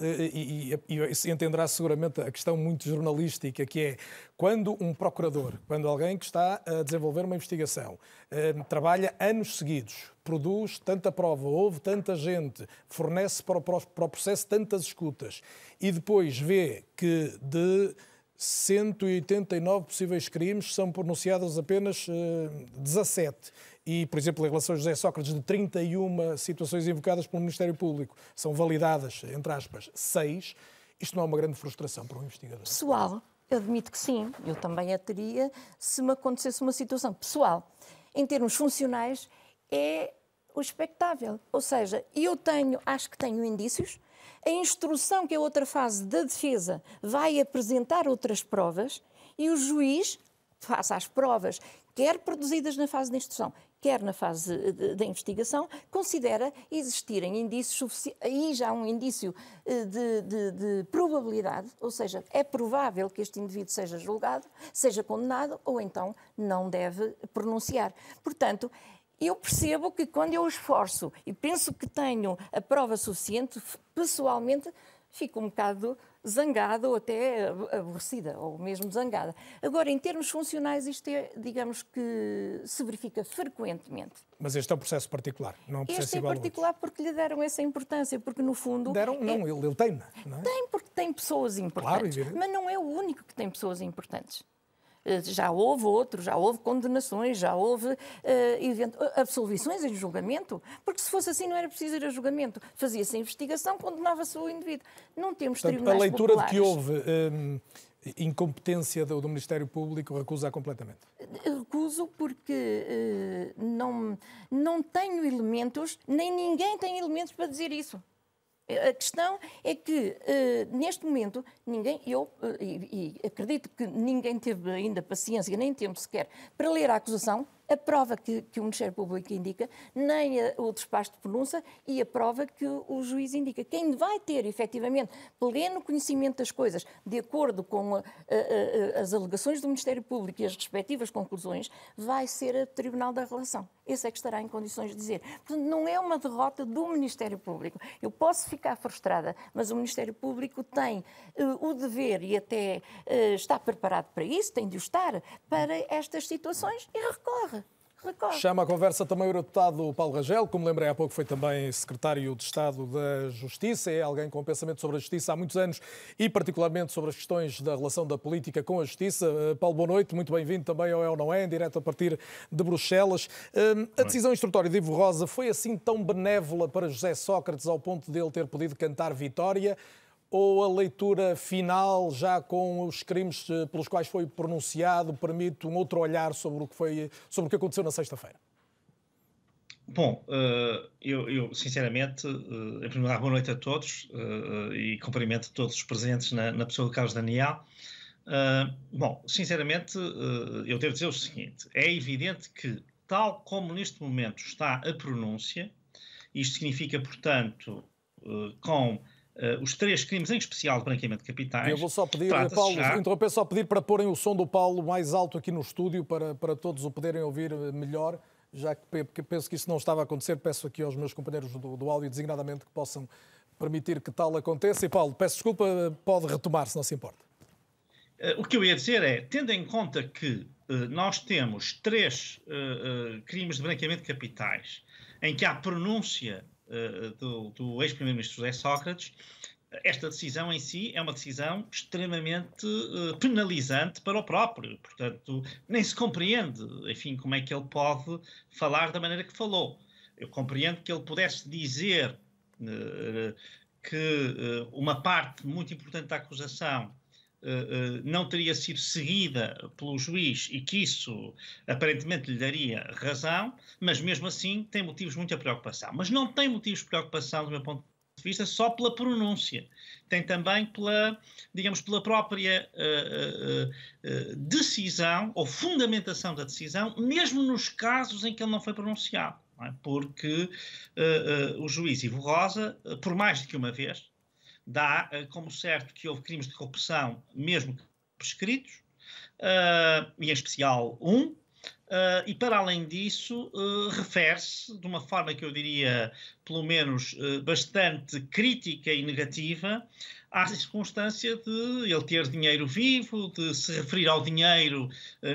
Eh, e, e, e, entenderá seguramente a questão muito jornalística, que é quando um procurador, quando alguém que está a desenvolver uma investigação, eh, trabalha anos seguidos, produz tanta prova, houve tanta gente, fornece para o, processo tantas escutas, e depois vê que de 189 possíveis crimes, são pronunciados apenas uh, 17 e, por exemplo, em relação a José Sócrates, de 31 situações invocadas pelo Ministério Público, são validadas, entre aspas, 6. Isto não é uma grande frustração para um investigador? Pessoal, admito que sim. Eu também a teria se me acontecesse uma situação pessoal. Em termos funcionais, é o expectável. Ou seja, eu tenho, acho que tenho indícios, a instrução, que é outra fase da defesa, vai apresentar outras provas e o juiz, face às provas, quer produzidas na fase de instrução, quer na fase da investigação, considera existirem indícios suficientes, aí já um indício eh, de, de, de, probabilidade, ou seja, é provável que este indivíduo seja julgado, seja condenado ou então não deve pronunciar. Portanto, eu percebo que quando eu esforço e penso que tenho a prova suficiente, pessoalmente fico um bocado zangada ou até aborrecida, ou mesmo zangada. Agora, em termos funcionais, isto é, digamos que se verifica frequentemente. Mas este é um processo particular, não é um processo Este é particular porque lhe deram essa importância, porque no fundo... Deram? Não, é... ele, ele tem, não é? Tem, porque tem pessoas importantes. Claro, mas não é o único que tem pessoas importantes. Eh, já houve outros, já houve condenações, já houve uh, absolvições em julgamento, porque se fosse assim não era preciso ir a julgamento. Fazia-se a investigação, condenava-se o indivíduo. Não temos Portanto, tribunais A leitura populares. de que houve um, incompetência do, do, Ministério Público recusa completamente? Recuso porque uh, não, não tenho elementos, nem ninguém tem elementos para dizer isso. A questão é que, uh, neste momento, ninguém, eu, uh, e, e, acredito que ninguém teve ainda paciência, nem tempo sequer, para ler a acusação, a prova que, que o Ministério Público indica, nem a, o despacho de pronúncia e a prova que o, juiz indica. Quem vai ter, efetivamente, pleno conhecimento das coisas, de acordo com a, a, as alegações do Ministério Público e as respectivas conclusões, vai ser o Tribunal da Relação. Esse é que estará em condições de dizer. Portanto, não é uma derrota do Ministério Público. Eu posso ficar frustrada, mas o Ministério Público tem uh, o dever e até uh, está preparado para isso, tem de o estar, para estas situações e recorre. Chama a conversa também o deputado Paulo Rangel, como lembrei há pouco, foi também secretário de Estado da Justiça, é alguém com pensamento sobre a justiça há muitos anos e particularmente sobre as questões da relação da política com a justiça. Eh, Paulo, boa noite, muito bem-vindo também ao É ou Não É, em direto a partir de Bruxelas. Eh, a decisão instrutória de Ivo Rosa foi assim tão benévola para José Sócrates ao ponto de ele ter podido cantar vitória? Ou a leitura final, já com os crimes eh, pelos quais foi pronunciado, permite um outro olhar sobre o que, foi, sobre o que aconteceu na sexta-feira? Bom, eh, eu, eu sinceramente, eh, em primeiro lugar, boa noite a todos e cumprimento todos os presentes na, na pessoa do Carlos Daniel. Bom, sinceramente, eu devo dizer o seguinte: é evidente que, tal como neste momento está a pronúncia, isto significa, portanto, com Uh, os três crimes em especial de branqueamento de capitais. Eu vou só pedir, Paulo, já... interromper só pedir para porem o som do Paulo mais alto aqui no estúdio para, para todos o poderem ouvir eh, melhor, já que penso que isso não estava a acontecer, peço aqui aos meus companheiros do, do áudio designadamente que possam permitir que tal aconteça. E Paulo, peço desculpa, pode retomar se não se importa. Uh, o que eu ia dizer é, tendo em conta que uh, nós temos três crimes de branqueamento de capitais em que há pronúncia eh, do, do ex-primeiro-ministro José Sócrates, esta decisão em si é uma decisão extremamente uh, penalizante para o próprio. Portanto, nem se compreende, enfim, como é que ele pode falar da maneira que falou. Eu compreendo que ele pudesse dizer uh, que uh, uma parte muito importante da acusação eh, eh, não teria sido seguida pelo juiz e que isso aparentemente lhe daria razão, mas mesmo assim tem motivos de muita preocupação. Mas não tem motivos de preocupação, do meu ponto de vista, só pela pronúncia. Tem também pela, digamos, pela própria uh, uh, uh, decisão ou fundamentação da decisão, mesmo nos casos em que ele não foi pronunciado. Não é? Porque o juiz Ivo Rosa, por mais de que uma vez, dá uh, como certo que houve crimes de corrupção, mesmo prescritos, uh, e em especial um, Uh, e para além disso, uh, refere-se de uma forma que eu diria, pelo menos, uh, bastante crítica e negativa, à circunstância de ele ter dinheiro vivo, de se referir ao dinheiro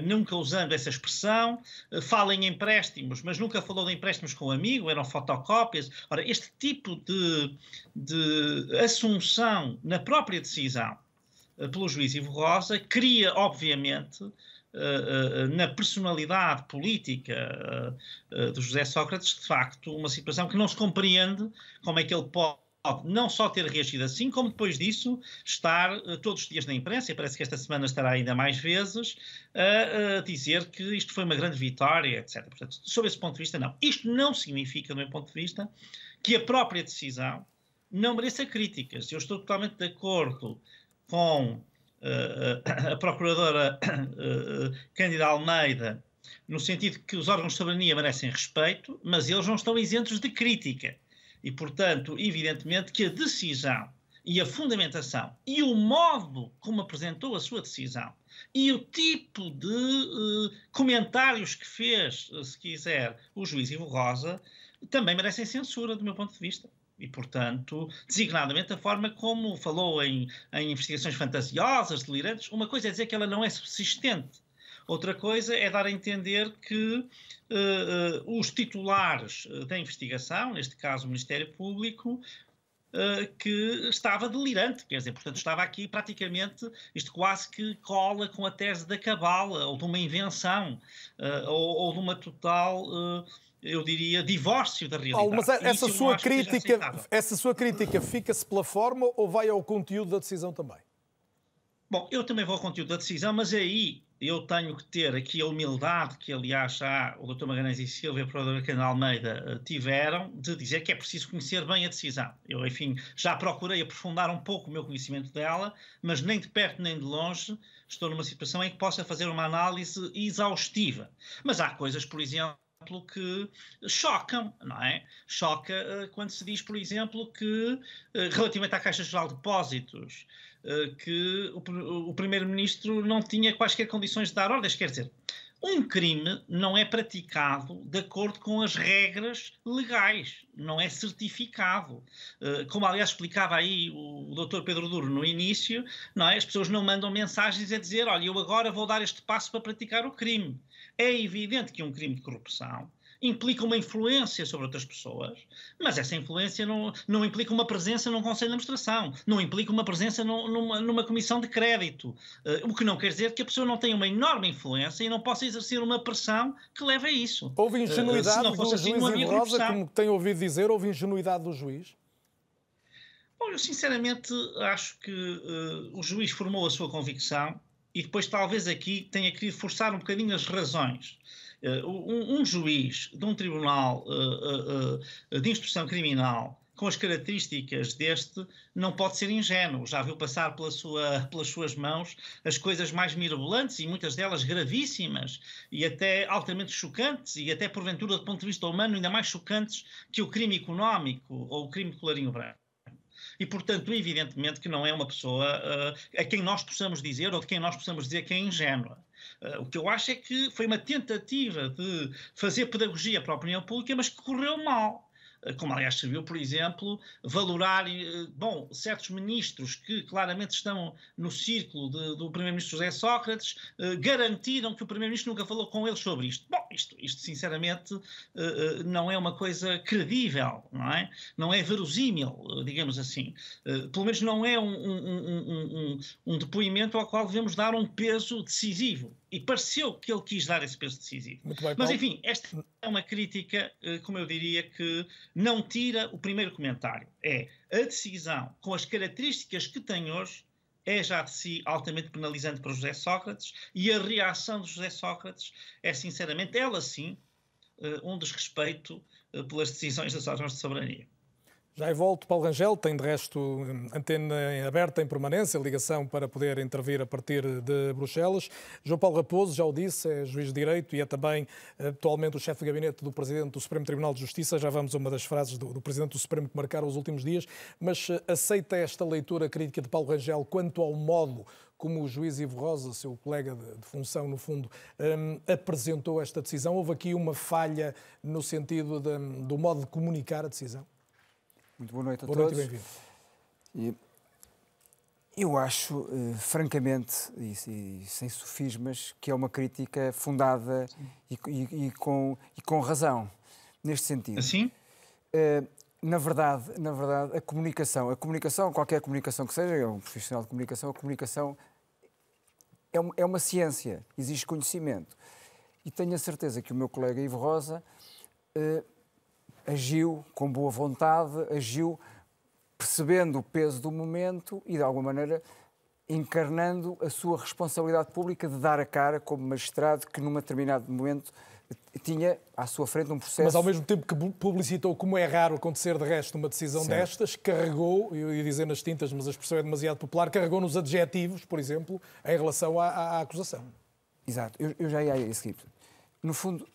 nunca usando essa expressão, fala em empréstimos, mas nunca falou de empréstimos com um amigo, eram fotocópias. Ora, este tipo de, de assunção na própria decisão pelo juiz Ivo Rosa cria, obviamente, na personalidade política de José Sócrates, de facto, uma situação que não se compreende como é que ele pode não só ter reagido assim, como depois disso estar uh, todos os dias na imprensa, e parece que esta semana estará ainda mais vezes, a, a dizer que isto foi uma grande vitória, etc. Portanto, sob esse ponto de vista, não. Isto não significa, do meu ponto de vista, que a própria decisão não mereça críticas. Eu estou totalmente de acordo com uh, a procuradora uh, Cândida Almeida, no sentido que os órgãos de soberania merecem respeito, mas eles não estão isentos de crítica. E, portanto, evidentemente que a decisão e a fundamentação e o modo como apresentou a sua decisão e o tipo de uh, comentários que fez, se quiser, o juiz Ivo Rosa, também merecem censura, do meu ponto de vista. E, portanto, designadamente a forma como falou em, em investigações fantasiosas, delirantes, uma coisa é dizer que ela não é subsistente Outra coisa é dar a entender que uh, uh, os titulares da investigação, neste caso o Ministério Público, Uh, que estava delirante, quer dizer, portanto estava aqui praticamente, isto quase que cola com a tese da cabala, ou de uma invenção, ou, ou, de uma total, eu diria, divórcio da realidade. Paulo, mas essa sua, crítica, essa sua crítica fica-se pela forma ou vai ao conteúdo da decisão também? Bom, eu também vou ao conteúdo da decisão, mas aí eu tenho que ter aqui a humildade que, aliás, já o Dr. Magalhães e Silva e a Provedora Cana Almeida eh, tiveram, de dizer que é preciso conhecer bem a decisão. Eu, enfim, já procurei aprofundar um pouco o meu conhecimento dela, mas nem de perto nem de longe estou numa situação em que possa fazer uma análise exaustiva. Mas há coisas, por exemplo, que chocam, não é? Choca uh, quando se diz, por exemplo, que uh, relativamente à Caixa Geral de Depósitos, que o, o Primeiro-Ministro não tinha quaisquer condições de dar ordens. Quer dizer, um crime não é praticado de acordo com as regras legais, não é certificado. Como, aliás, explicava aí o Dr. Pedro Duro no início, não é? as pessoas não mandam mensagens a dizer: Olha, eu agora vou dar este passo para praticar o crime. É evidente que um crime de corrupção implica uma influência sobre outras pessoas, mas essa influência não, não implica uma presença num conselho de administração, não implica uma presença numa, numa, comissão de crédito, uh, o que não quer dizer que a pessoa não tenha uma enorme influência e não possa exercer uma pressão que leve a isso. Houve ingenuidade uh, do assim, juiz Rosa, como tem ouvido dizer, houve ingenuidade do juiz? Bom, eu sinceramente acho que uh, o juiz formou a sua convicção e depois talvez aqui tenha querido forçar um bocadinho as razões. Uh, um, um, juiz de um tribunal uh, uh, de instrução criminal com as características deste não pode ser ingênuo. Já viu passar pela sua, pelas suas mãos as coisas mais mirabolantes e muitas delas gravíssimas e até altamente chocantes e até porventura do ponto de vista humano ainda mais chocantes que o crime económico ou o crime de colarinho branco e, portanto, evidentemente que não é uma pessoa uh, a quem nós possamos dizer ou de quem nós possamos dizer que é ingênua. Uh, o que eu acho é que foi uma tentativa de fazer pedagogia para a opinião pública, mas que correu mal. Eh, como aliás serviu, por exemplo, valorar, eh, bom, certos ministros que claramente estão no círculo de, do Primeiro-Ministro José Sócrates, eh, garantiram que o Primeiro-Ministro nunca falou com eles sobre isto. Bom, isto, isto sinceramente não é uma coisa credível, não é? Não é verosímil, digamos assim. Pelo menos não é um, um, um, um depoimento ao qual devemos dar um peso decisivo e pareceu que ele quis dar esse peso decisivo. Bem, Mas, enfim, esta é uma crítica, eh, como eu diria, que não tira o primeiro comentário. É a decisão, com as características que tem hoje, é já de si altamente penalizante para José Sócrates e a reação de José Sócrates é, sinceramente, ela sim, eh, um desrespeito eh, pelas decisões das órgãos de soberania. Já volto, Paulo Rangel, tem de resto antena aberta em permanência, ligação para poder intervir a partir de Bruxelas. João Paulo Raposo, já o disse, é juiz de direito e é também atualmente o chefe de gabinete do Presidente do Supremo Tribunal de Justiça. Já vamos a uma das frases do, do Presidente do Supremo que marcaram os últimos dias, mas eh, aceita esta leitura crítica de Paulo Rangel quanto ao modo como o juiz Ivo Rosa, seu colega de, função, no fundo, um, apresentou esta decisão? Houve aqui uma falha no sentido de, do modo de comunicar a decisão? Muito boa noite a boa todos. Boa noite e bem-vindo. Eu acho, eh, francamente, e, e, sem sofismas, que é uma crítica fundada e, e, com, e com razão, neste sentido. Assim? Eh, na verdade, na verdade, a comunicação, a comunicação, qualquer comunicação que seja, é um profissional de comunicação, a comunicação é, um, é uma ciência, existe conhecimento. E tenho a certeza que o meu colega Ivo Rosa eh, agiu com boa vontade, agiu percebendo o peso do momento e, de alguma maneira, encarnando a sua responsabilidade pública de dar a cara como magistrado que, num determinado momento, tinha à sua frente um processo. Mas ao mesmo tempo que publicitou, como é raro acontecer de resto uma decisão certo. destas, carregou, eu ia dizer nas tintas, mas a expressão é demasiado popular, carregou nos adjetivos, por exemplo, em relação à, à acusação. Exato, eu, eu já ia a esse No fundo,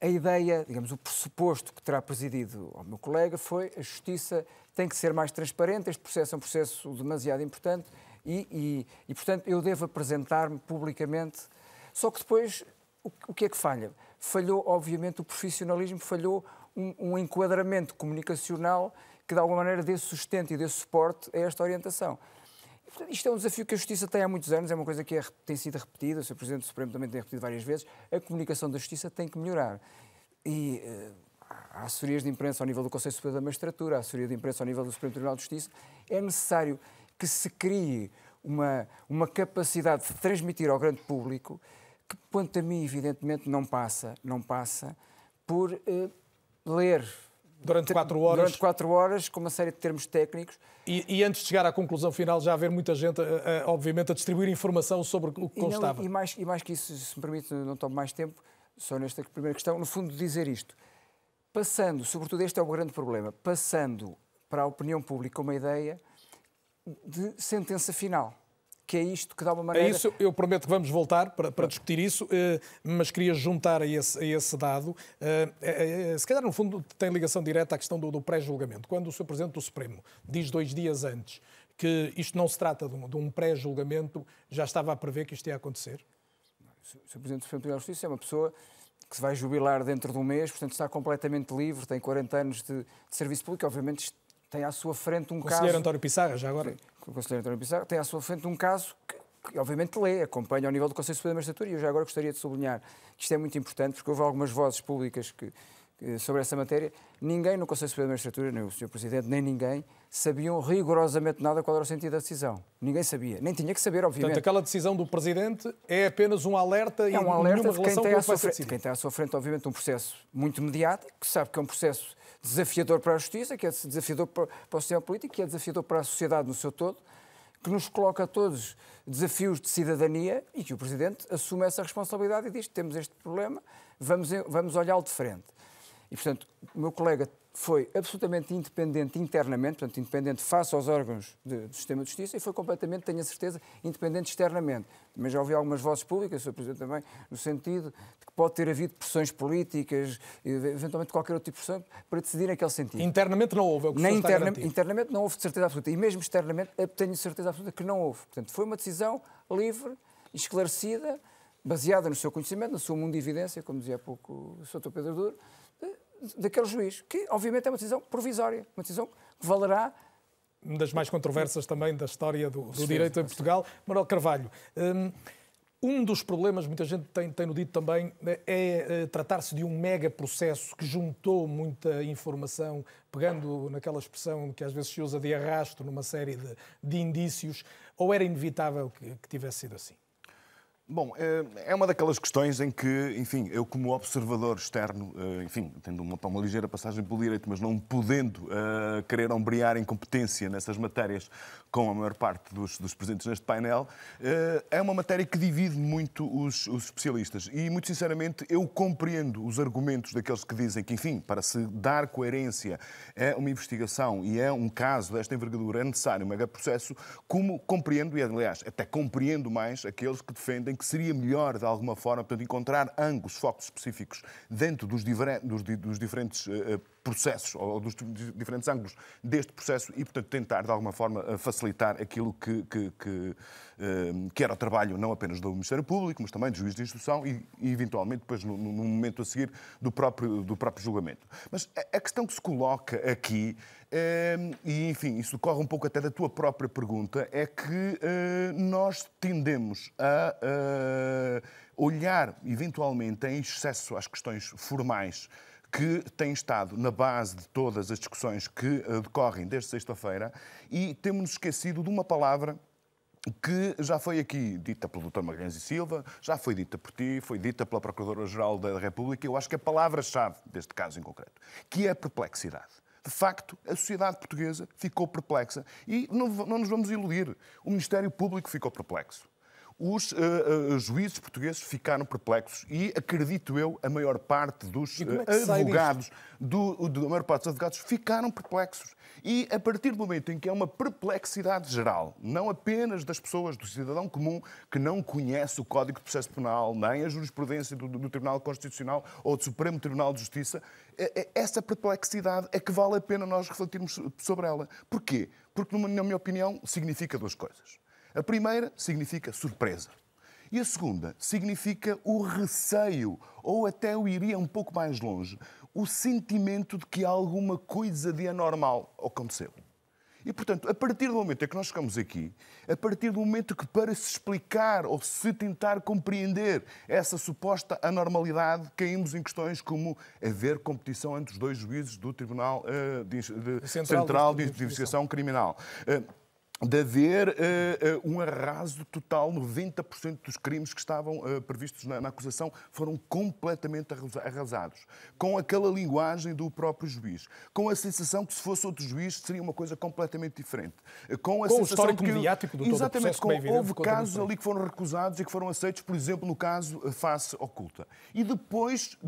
a ideia, digamos, o pressuposto que terá presidido ao meu colega foi a justiça tem que ser mais transparente, este processo é um processo demasiado importante e, e, e portanto, eu devo apresentar-me publicamente. Só que depois, o, o, que é que falha? Falhou, obviamente, o profissionalismo, falhou um, um enquadramento comunicacional que, de alguma maneira, dê sustento e dê suporte a esta orientação. Isto é um desafio que a Justiça tem há muitos anos, é uma coisa que é, tem sido repetida, o Sr. Presidente do Supremo também tem repetido várias vezes, a comunicação da Justiça tem que melhorar. E uh, há assessorias de imprensa ao nível do Conselho Superior da Magistratura, há assessoria de imprensa ao nível do Supremo Tribunal de Justiça, é necessário que se crie uma, uma capacidade de transmitir ao grande público que, quanto a mim, evidentemente, não passa, não passa por uh, ler Durante quatro horas. Durante quatro horas, com uma série de termos técnicos. E, e antes de chegar à conclusão final, já haver muita gente, uh, obviamente, a distribuir informação sobre o que constava. E, não, e, mais, e mais que isso, se me permite, não tomo mais tempo, só nesta primeira questão, no fundo, dizer isto. Passando, sobretudo este é o grande problema, passando para a opinião pública uma ideia de sentença final que é isto que dá uma maneira... É isso, eu prometo que vamos voltar para, para discutir isso, eh, mas queria juntar a esse, a esse dado. Eh, eh, se calhar, no fundo, tem ligação direta à questão do, do pré-julgamento. Quando o Sr. Presidente do Supremo diz dois dias antes que isto não se trata de um, um pré-julgamento, já estava a prever que isto ia acontecer? O Sr. Presidente do Supremo Tribunal de Justiça é uma pessoa que se vai jubilar dentro de um mês, portanto está completamente livre, tem 40 anos de, de serviço público, obviamente tem à sua frente um Conselheiro caso... Conselheiro António Pissarra, já agora? O Conselheiro António Pissarra tem à sua frente um caso que, que obviamente lê, acompanha ao nível do Conselho Superior da Magistratura e eu já agora gostaria de sublinhar que isto é muito importante porque houve algumas vozes públicas que, sobre essa matéria. Ninguém no Conselho Superior da Magistratura, nem o Sr. Presidente, nem ninguém, sabiam rigorosamente nada qual era o sentido da decisão. Ninguém sabia. Nem tinha que saber, obviamente. Portanto, aquela decisão do Presidente é apenas um alerta é um alerta de quem tem, à sua frente, quem tem à sua frente, obviamente, um processo muito mediático, que sabe que é um processo desafiador para a justiça, que é desafiador para, para o sistema político, que é desafiador para a sociedade no seu todo, que nos coloca a todos desafios de cidadania e que o Presidente assume essa responsabilidade e diz: temos este problema, vamos, vamos olhá-lo de frente. E, portanto, o meu colega foi absolutamente independente internamente, portanto, independente face aos órgãos de, do sistema de justiça e foi completamente, tenho a certeza, independente externamente. Mas já ouvi algumas vozes públicas, Sr. Presidente também, no sentido de que pode ter havido pressões políticas, eventualmente qualquer outro tipo de pressão, para decidir naquele sentido. Internamente não houve, é o que Nem interna internamente não houve de certeza absoluta. E mesmo externamente, tenho certeza absoluta que não houve. Portanto, foi uma decisão livre, esclarecida, baseada no seu conhecimento, na sua mundo de evidência, como dizia há pouco o Sr. Pedro Duro, daquele juiz, que obviamente é uma decisão provisória, uma decisão que valerá uma das mais controversas também da história do, do direito em Portugal. Manuel Carvalho, hum, um dos problemas, muita gente tem, tem no dito também, é, é tratar-se de um mega processo que juntou muita informação, pegando naquela expressão que às vezes se usa de arrasto numa série de, de indícios, ou era inevitável que, que tivesse sido assim? Bom, eh, é uma daquelas questões em que, enfim, eu como observador externo, eh, enfim, tendo uma, uma ligeira passagem pelo direito, mas não podendo uh, querer ombrear em competência nessas matérias com a maior parte dos, dos presentes neste painel, uh, é uma matéria que divide muito os, os, especialistas. E, muito sinceramente, eu compreendo os argumentos daqueles que dizem que, enfim, para se dar coerência a uma investigação e é um caso desta envergadura é necessário um mega processo, como compreendo, e aliás, até compreendo mais aqueles que defendem que seria melhor, de alguma forma, portanto, encontrar ângulos, focos específicos dentro dos, dos, dos diferentes uh, processos ou dos diferentes ângulos deste processo e, portanto, tentar, de alguma forma, facilitar aquilo que, que, que, que era o trabalho não apenas do Ministério Público, mas também do juiz de instrução e, e eventualmente, depois, no, no, momento a seguir, do próprio, do próprio julgamento. Mas a, a questão que se coloca aqui E, enfim, isso decorre um pouco até da tua própria pergunta, é que uh, nós tendemos a uh, olhar, eventualmente, em excesso às questões formais que tem estado na base de todas as discussões que uh, decorrem desde sexta-feira e temos-nos esquecido de uma palavra que já foi aqui dita pelo Dr. Magalhães e Silva, já foi dita por ti, foi dita pela Procuradora-Geral da República, eu acho que a palavra-chave deste caso em concreto, que é a perplexidade. De facto, a sociedade portuguesa ficou perplexa. E não, não nos vamos iludir, o Ministério Público ficou perplexo os uh, uh, juízes portugueses ficaram perplexos e, acredito eu, a maior parte dos uh, advogados, do, do, a maior parte dos advogados ficaram perplexos. E a partir do momento em que é uma perplexidade geral, não apenas das pessoas, do cidadão comum que não conhece o Código de Processo Penal, nem a jurisprudência do, do Tribunal Constitucional ou do Supremo Tribunal de Justiça, essa perplexidade é que vale a pena nós refletirmos sobre ela. Porquê? Porque, na minha opinião, significa duas coisas. A primeira significa surpresa. E a segunda significa o receio, ou até eu iria um pouco mais longe, o sentimento de que alguma coisa de anormal aconteceu. E, portanto, a partir do momento em que nós chegamos aqui, a partir do momento que, para se explicar ou se tentar compreender essa suposta anormalidade, caímos em questões como haver competição entre os dois juízes do Tribunal uh, de, de, Central, Central de, de Investigação Criminal. Uh, de haver uh, uh, um arraso total, 90% dos crimes que estavam uh, previstos na, na, acusação foram completamente arrasados, com aquela linguagem do próprio juiz, com a sensação que se fosse outro juiz seria uma coisa completamente diferente, com a com sensação o que mediático do exatamente, todo o processo, com, houve casos ali que foram recusados e que foram aceitos, por exemplo, no caso face oculta, e depois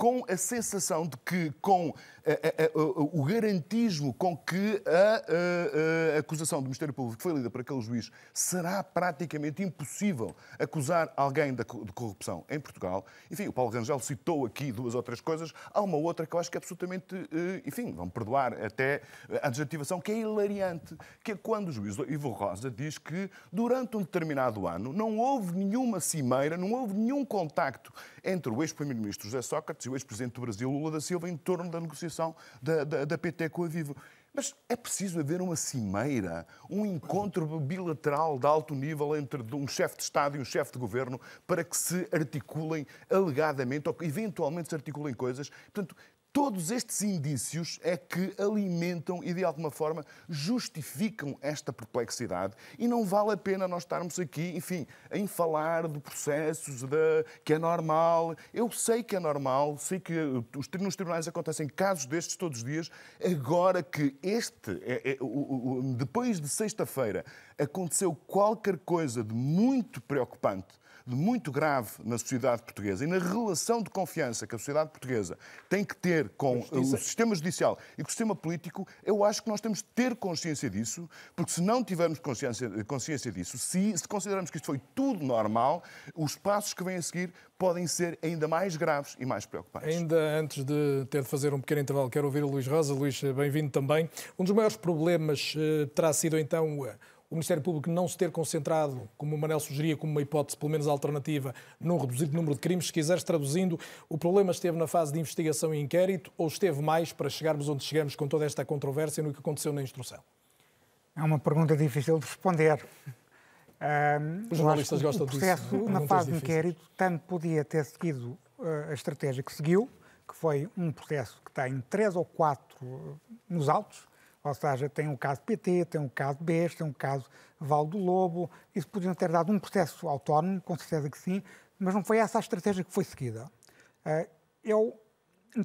com a sensação de que, com a, a, a, o garantismo com que a, acusação do Ministério Público foi lida por aquele juiz, será praticamente impossível acusar alguém de corrupção em Portugal. Enfim, o Paulo Rangel citou aqui duas ou três coisas. Há uma outra que eu acho que é absolutamente, eh, enfim, vão perdoar até a adjetivação, que é hilariante, que é quando o juiz Ivo Rosa diz que durante um determinado ano não houve nenhuma cimeira, não houve nenhum contacto entre o ex-primeiro-ministro José Sócrates o ex-presidente do Brasil, Lula da Silva, em torno da negociação da, da, da PT com a Vivo. Mas é preciso haver uma cimeira, um encontro bilateral de alto nível entre um chefe de Estado e um chefe de governo para que se articulem alegadamente ou que eventualmente se articulem coisas. Portanto, Todos estes indícios é que alimentam e, de alguma forma, justificam esta perplexidade. E não vale a pena nós estarmos aqui, enfim, em falar de processos, de, que é normal. Eu sei que é normal, sei que os, nos tribunais acontecem casos destes todos os dias. Agora que este, é, é, o, o, depois de sexta-feira, aconteceu qualquer coisa de muito preocupante de muito grave na sociedade portuguesa e na relação de confiança que a sociedade portuguesa tem que ter com o sistema judicial e com o sistema político, eu acho que nós temos de ter consciência disso, porque se não tivermos consciência, consciência disso, se, se considerarmos que isto foi tudo normal, os passos que vêm a seguir podem ser ainda mais graves e mais preocupantes. Ainda antes de ter de fazer um pequeno intervalo, quero ouvir o Luís Rosa. Luís, bem-vindo também. Um dos maiores problemas eh, terá sido então o Ministério Público não se ter concentrado, como o Manel sugeria, como uma hipótese, pelo menos alternativa, num reduzido número de crimes, se quiseres traduzindo, o problema esteve na fase de investigação e inquérito ou esteve mais para chegarmos onde chegamos com toda esta controvérsia no que aconteceu na instrução? É uma pergunta difícil de responder. Os jornalistas gostam disso. O processo disso, na fase de inquérito tanto podia ter seguido uh, a estratégia que seguiu, que foi um processo que tem três ou quatro uh, nos autos, ou seja, tem um caso PT, tem um caso BES, tem um caso Val do Lobo. Isso podiam ter dado um processo autónomo, com certeza que sim, mas não foi essa a estratégia que foi seguida. Eh, eu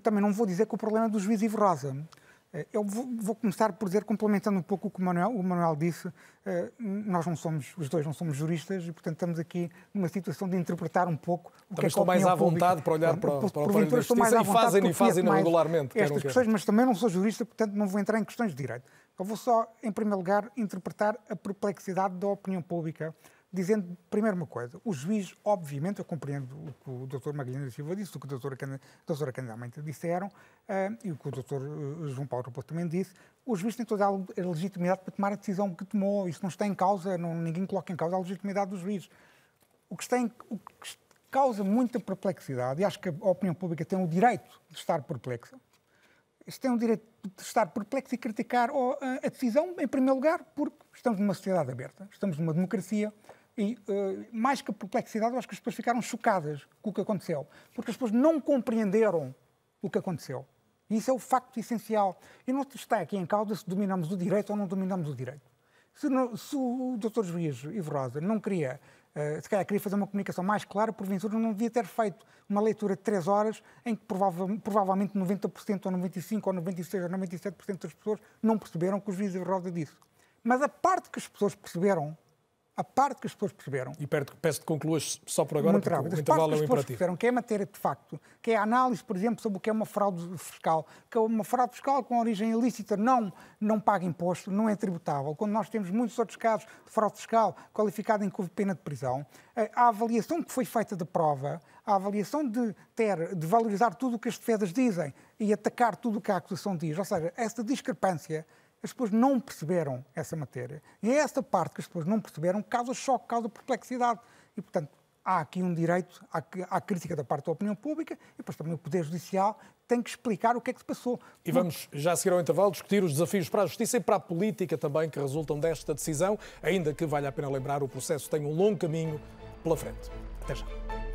também não vou dizer que o problema é do juiz Ivo Rosa. Eh, eu vou, começar por dizer, complementando um pouco o que o Manuel, o Manuel disse, eh, nós não somos, os dois não somos juristas e, portanto, estamos aqui numa situação de interpretar um pouco o também que é que mais à vontade para olhar para, para, para o aparelho da justiça e fazem, e fazem regularmente. Estas questões, mas também não sou jurista, portanto, não vou entrar em questões de direito. Eu vou só, em primeiro lugar, interpretar a perplexidade da opinião pública dizendo, primeiro, uma coisa. O juiz, obviamente, eu compreendo o que o Dr. Magalhães Silva disse, o que a doutora, Candidamente disseram, uh, e o que o Dr. Eh, João Paulo Raposo também disse, o juiz tem toda a legitimidade para tomar a decisão que tomou. Isso não está em causa, não, ninguém coloca em causa a legitimidade do juiz. O que, está em, o que causa muita perplexidade, e acho que a opinião pública tem o direito de estar perplexa, tem o direito de estar perplexo e criticar a decisão, em primeiro lugar, porque estamos numa sociedade aberta, estamos numa democracia, e, uh, mais que perplexidade, eu acho que as pessoas ficaram chocadas com o que aconteceu. Porque as pessoas não compreenderam o que aconteceu. E isso é o facto essencial. E não está aqui em causa se dominamos o direito ou não dominamos o direito. Se, não, se o Dr. Juiz Ivo Rosa não queria, uh, se calhar queria fazer uma comunicação mais clara, porventura não devia ter feito uma leitura de três horas em que prova, provavelmente 90% ou 95% ou 96% ou 97% das pessoas não perceberam o que o Juiz Ivo Rosa disse. Mas a parte que as pessoas perceberam a parte que as pessoas perceberam. E peço que concluas só por agora, Muito porque rápido. o intervalo é um imperativo. perceberam que é matéria de facto, que é a análise, por exemplo, sobre o que é uma fraude fiscal, que é uma fraude fiscal com origem ilícita não, não paga imposto, não é tributável, quando nós temos muitos outros casos de fraude fiscal qualificada em pena de prisão. A avaliação que foi feita da prova, a avaliação de ter, de valorizar tudo o que as defesas dizem e atacar tudo o que a acusação diz, ou seja, essa discrepância as pessoas não perceberam essa matéria. E é essa parte que as pessoas não perceberam causa choque, causa perplexidade. E, portanto, há aqui um direito à, à, crítica da parte da opinião pública e depois também o Poder Judicial tem que explicar o que é que se passou. E vamos, já a seguir ao intervalo, discutir os desafios para a Justiça e para a política também que resultam desta decisão, ainda que vale a pena lembrar, o processo tem um longo caminho pela frente. Até já.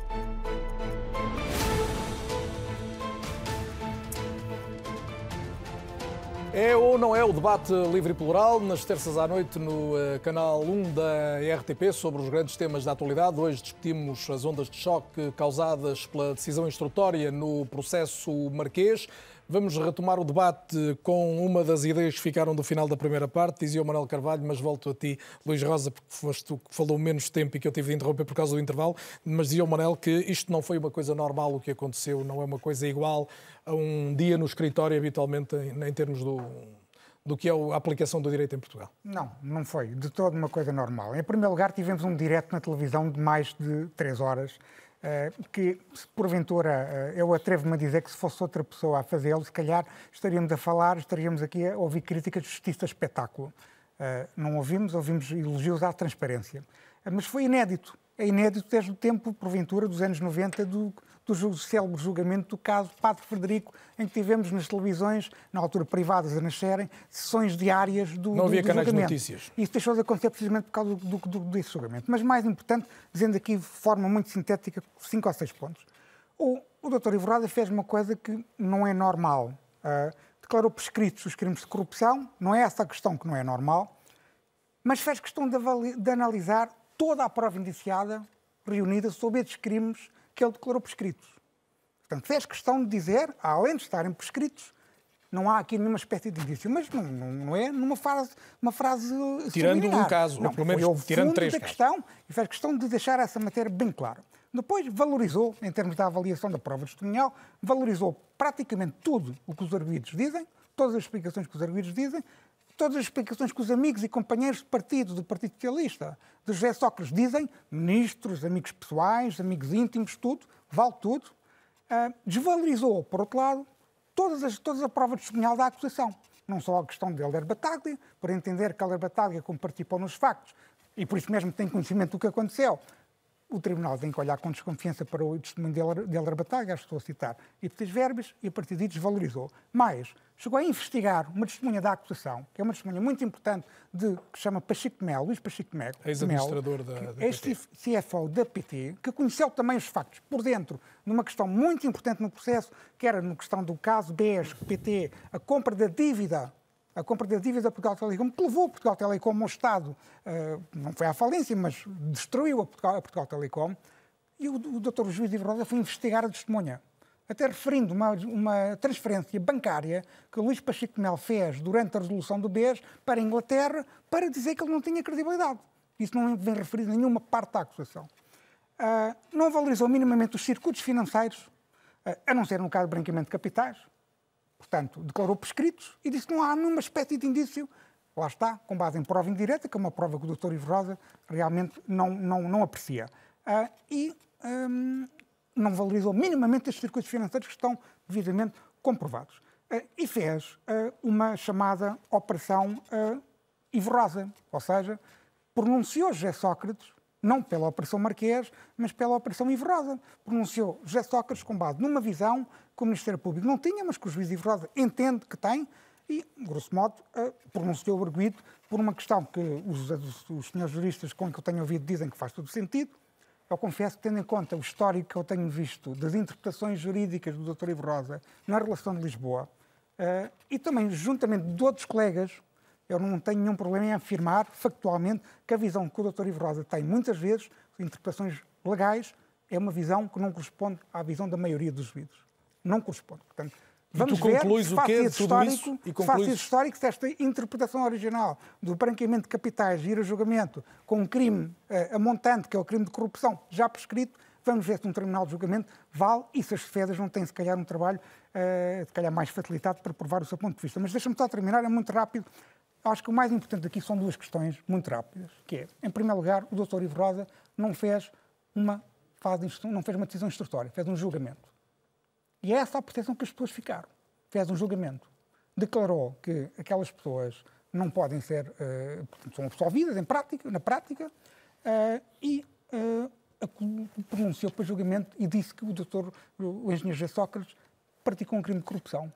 É ou não é o debate livre e plural, nas terças à noite no eh, canal 1 da RTP, sobre os grandes temas da atualidade. Hoje discutimos as ondas de choque causadas pela decisão instrutória no processo Marquês. Vamos retomar o debate com uma das ideias que ficaram do final da primeira parte, dizia o Manuel Carvalho, mas volto a ti, Luís Rosa, porque foste tu que falou menos tempo e que eu tive de interromper por causa do intervalo, mas dizia o Manuel que isto não foi uma coisa normal o que aconteceu, não é uma coisa igual a um dia no escritório habitualmente em, em termos do, do que é a aplicação do direito em Portugal. Não, não foi de toda uma coisa normal. Em primeiro lugar, tivemos um direto na televisão de mais de três horas, que, porventura, eh, eu atrevo-me a dizer que se fosse outra pessoa a fazê-lo, se calhar estaríamos a falar, estaríamos aqui a ouvir críticas de justiça espetáculo. Eh, não ouvimos, ouvimos elogios à transparência. Mas foi inédito. É inédito desde o tempo, porventura, dos anos 90, do, do célebre julgamento do caso Padre Frederico, em que tivemos nas televisões, na altura privadas a nascerem, sessões diárias do Não havia do, do canais de notícias. Isso deixou de acontecer precisamente por causa do, do, desse julgamento. Mas mais importante, dizendo aqui de forma muito sintética, cinco ou seis pontos. O, o doutor Ivo Roda fez uma coisa que não é normal. Uh, declarou prescritos os crimes de corrupção, não é essa a questão que não é normal, mas fez questão de, de analisar toda a prova indiciada reunida sobre esses crimes que ele declarou prescritos. Portanto, fez questão de dizer, além de estarem prescritos, não há aqui nenhuma espécie de indício, mas não, não, não é numa frase, uma frase Tirando um caso, não, pelo menos foi tirando três da casos. questão e fez questão de deixar essa matéria bem clara. Depois valorizou, em termos da avaliação da prova testemunhal, valorizou praticamente tudo o que os arguidos dizem, todas as explicações que os arguidos dizem, todas as explicações que os amigos e companheiros de partido, do Partido Socialista, de José Sócrates dizem, ministros, amigos pessoais, amigos íntimos, tudo, vale tudo, uh, desvalorizou, por outro lado, todas as, todas a prova testemunhal da acusação. Não só a questão de Helder Bataglia, por entender que Helder Bataglia, como participou nos factos, e por isso mesmo tem conhecimento do que aconteceu, o Tribunal tem que olhar com desconfiança para o testemunho de Helder Bataglia, estou a citar, e pedir verbas, e a partir daí desvalorizou. Mais, chegou a investigar uma testemunha da acusação, que é uma testemunha muito importante, de, que se chama Pachico Mel, Luís Pachico Mel, ex-administrador da, da ex-CFO da PT, que conheceu também os factos por dentro, numa questão muito importante no processo, que era na questão do caso BES, PT, a compra da dívida a compra da dívida da Portugal Telecom, que levou Portugal Telecom ao Estado, uh, não foi à falência, mas destruiu a Portugal, a Portugal Telecom, e o, o Dr. Juiz de Rosa foi investigar a testemunha, até referindo uma, uma transferência bancária que o Luís Pacheco Mel fez durante a resolução do BES para a Inglaterra para dizer que ele não tinha credibilidade. Isso não vem referido em nenhuma parte da acusação. Uh, não valorizou minimamente os circuitos financeiros, uh, a não ser no caso de branqueamento de capitais, portanto, declarou prescritos e disse que não há nenhuma espécie de indício. Lá está, com base em prova indireta, que é uma prova que o Dr. Ivo Rosa realmente não, não, não aprecia. Uh, e um, não valorizou minimamente estes circuitos financeiros que estão devidamente comprovados. Uh, e fez uh, uma chamada Operação Ivo Rosa, ou seja, pronunciou José Sócrates não pela Operação Marquês, mas pela Operação Ivo Rosa. Pronunciou José Sócrates com base numa visão que o Ministério Público não tinha, mas que o juiz Ivo Rosa entende que tem, e, grosso modo, uh, pronunciou o arguído por uma questão que os, os, os senhores juristas com que eu tenho ouvido dizem que faz todo sentido, eu confesso que, tendo em conta o histórico que eu tenho visto das interpretações jurídicas do Dr. Ivo Rosa na relação de Lisboa, uh, e também juntamente de outros colegas, eu não tenho nenhum problema em afirmar factualmente que a visão que o Dr. Ivo Rosa tem muitas vezes, interpretações legais, é uma visão que não corresponde à visão da maioria dos juízes. Não corresponde. Portanto, Vamos ver, de tudo isso? E concluís... Histórico, se esta interpretação original do branqueamento de capitais ir a julgamento com um crime uh, amontante, que é o crime de corrupção, já prescrito, vamos ver se um tribunal de julgamento vale e se as defesas não têm, se calhar, um trabalho, uh, se calhar, mais facilitado para provar o seu ponto de vista. Mas deixa-me só terminar, é muito rápido. Acho que o mais importante aqui são duas questões muito rápidas, que é, em primeiro lugar, o doutor Ivo Rosa não fez uma fase não fez uma decisão instrutória, fez um julgamento. E é essa a percepção que as pessoas ficaram. Fez um julgamento. Declarou que aquelas pessoas não podem ser, uh, são absolvidas em prática, na prática, uh, e uh, pronunciou para julgamento e disse que o doutor, o engenheiro G. Sócrates, praticou um crime de corrupção.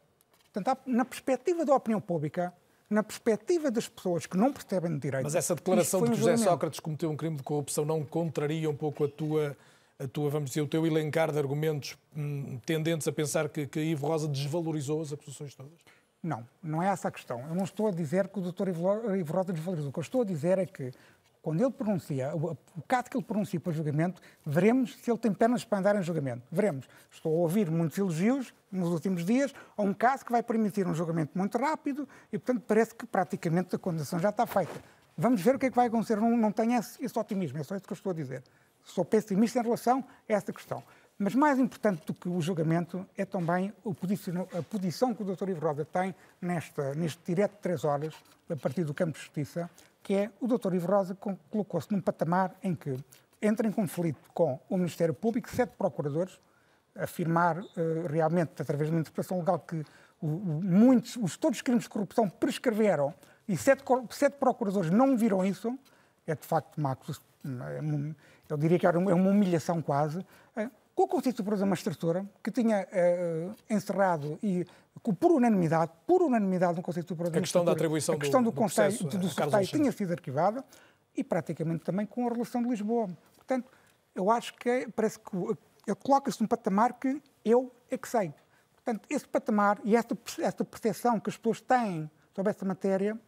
Portanto, na perspectiva da opinião pública, na perspectiva das pessoas que não percebem de direito... Mas essa declaração de que José Sócrates cometeu um crime de corrupção não contraria um pouco a tua a tua, vamos dizer, o teu elencar de argumentos hum, tendentes a pensar que, que Ivo Rosa desvalorizou as acusações todas? Não, não é essa a questão. Eu não estou a dizer que o Dr. Ivo Rosa desvalorizou. O que eu estou a dizer é que, quando ele pronuncia, o, o caso que ele pronuncia para julgamento, veremos se ele tem pernas para andar em julgamento. Veremos. Estou a ouvir muitos elogios nos últimos dias a um caso que vai permitir um julgamento muito rápido e, portanto, parece que praticamente a condenação já está feita. Vamos ver o que é que vai acontecer. Não, não tenho esse, esse otimismo, é só isso que eu estou a dizer sou pessimista em relação a esta questão. Mas mais importante do que o julgamento é também a posição que o Dr. Ivo Roda tem nesta, neste direto de três horas, a partir do campo de justiça, que é o Dr. Ivo Rosa colocou-se num patamar em que entra em conflito com o Ministério Público, sete procuradores, afirmar uh, realmente, através de uma interpretação legal, que o, o, muitos, os, todos os crimes de corrupção prescreveram e sete, sete procuradores não viram isso, é de facto uma acusação eu diria que era uma, humilhação quase, eh, com o Conselho Superior da Magistratura, que tinha uh, encerrado e por unanimidade, por unanimidade no Conselho Superior da a questão da atribuição a questão do, do, do Conselho processo, do, sorteio tinha sido arquivada e praticamente também com a relação de Lisboa. Portanto, eu acho que é, parece que ele coloca-se num patamar que eu é que sei. Portanto, esse patamar e esta, esta percepção que as pessoas têm sobre essa matéria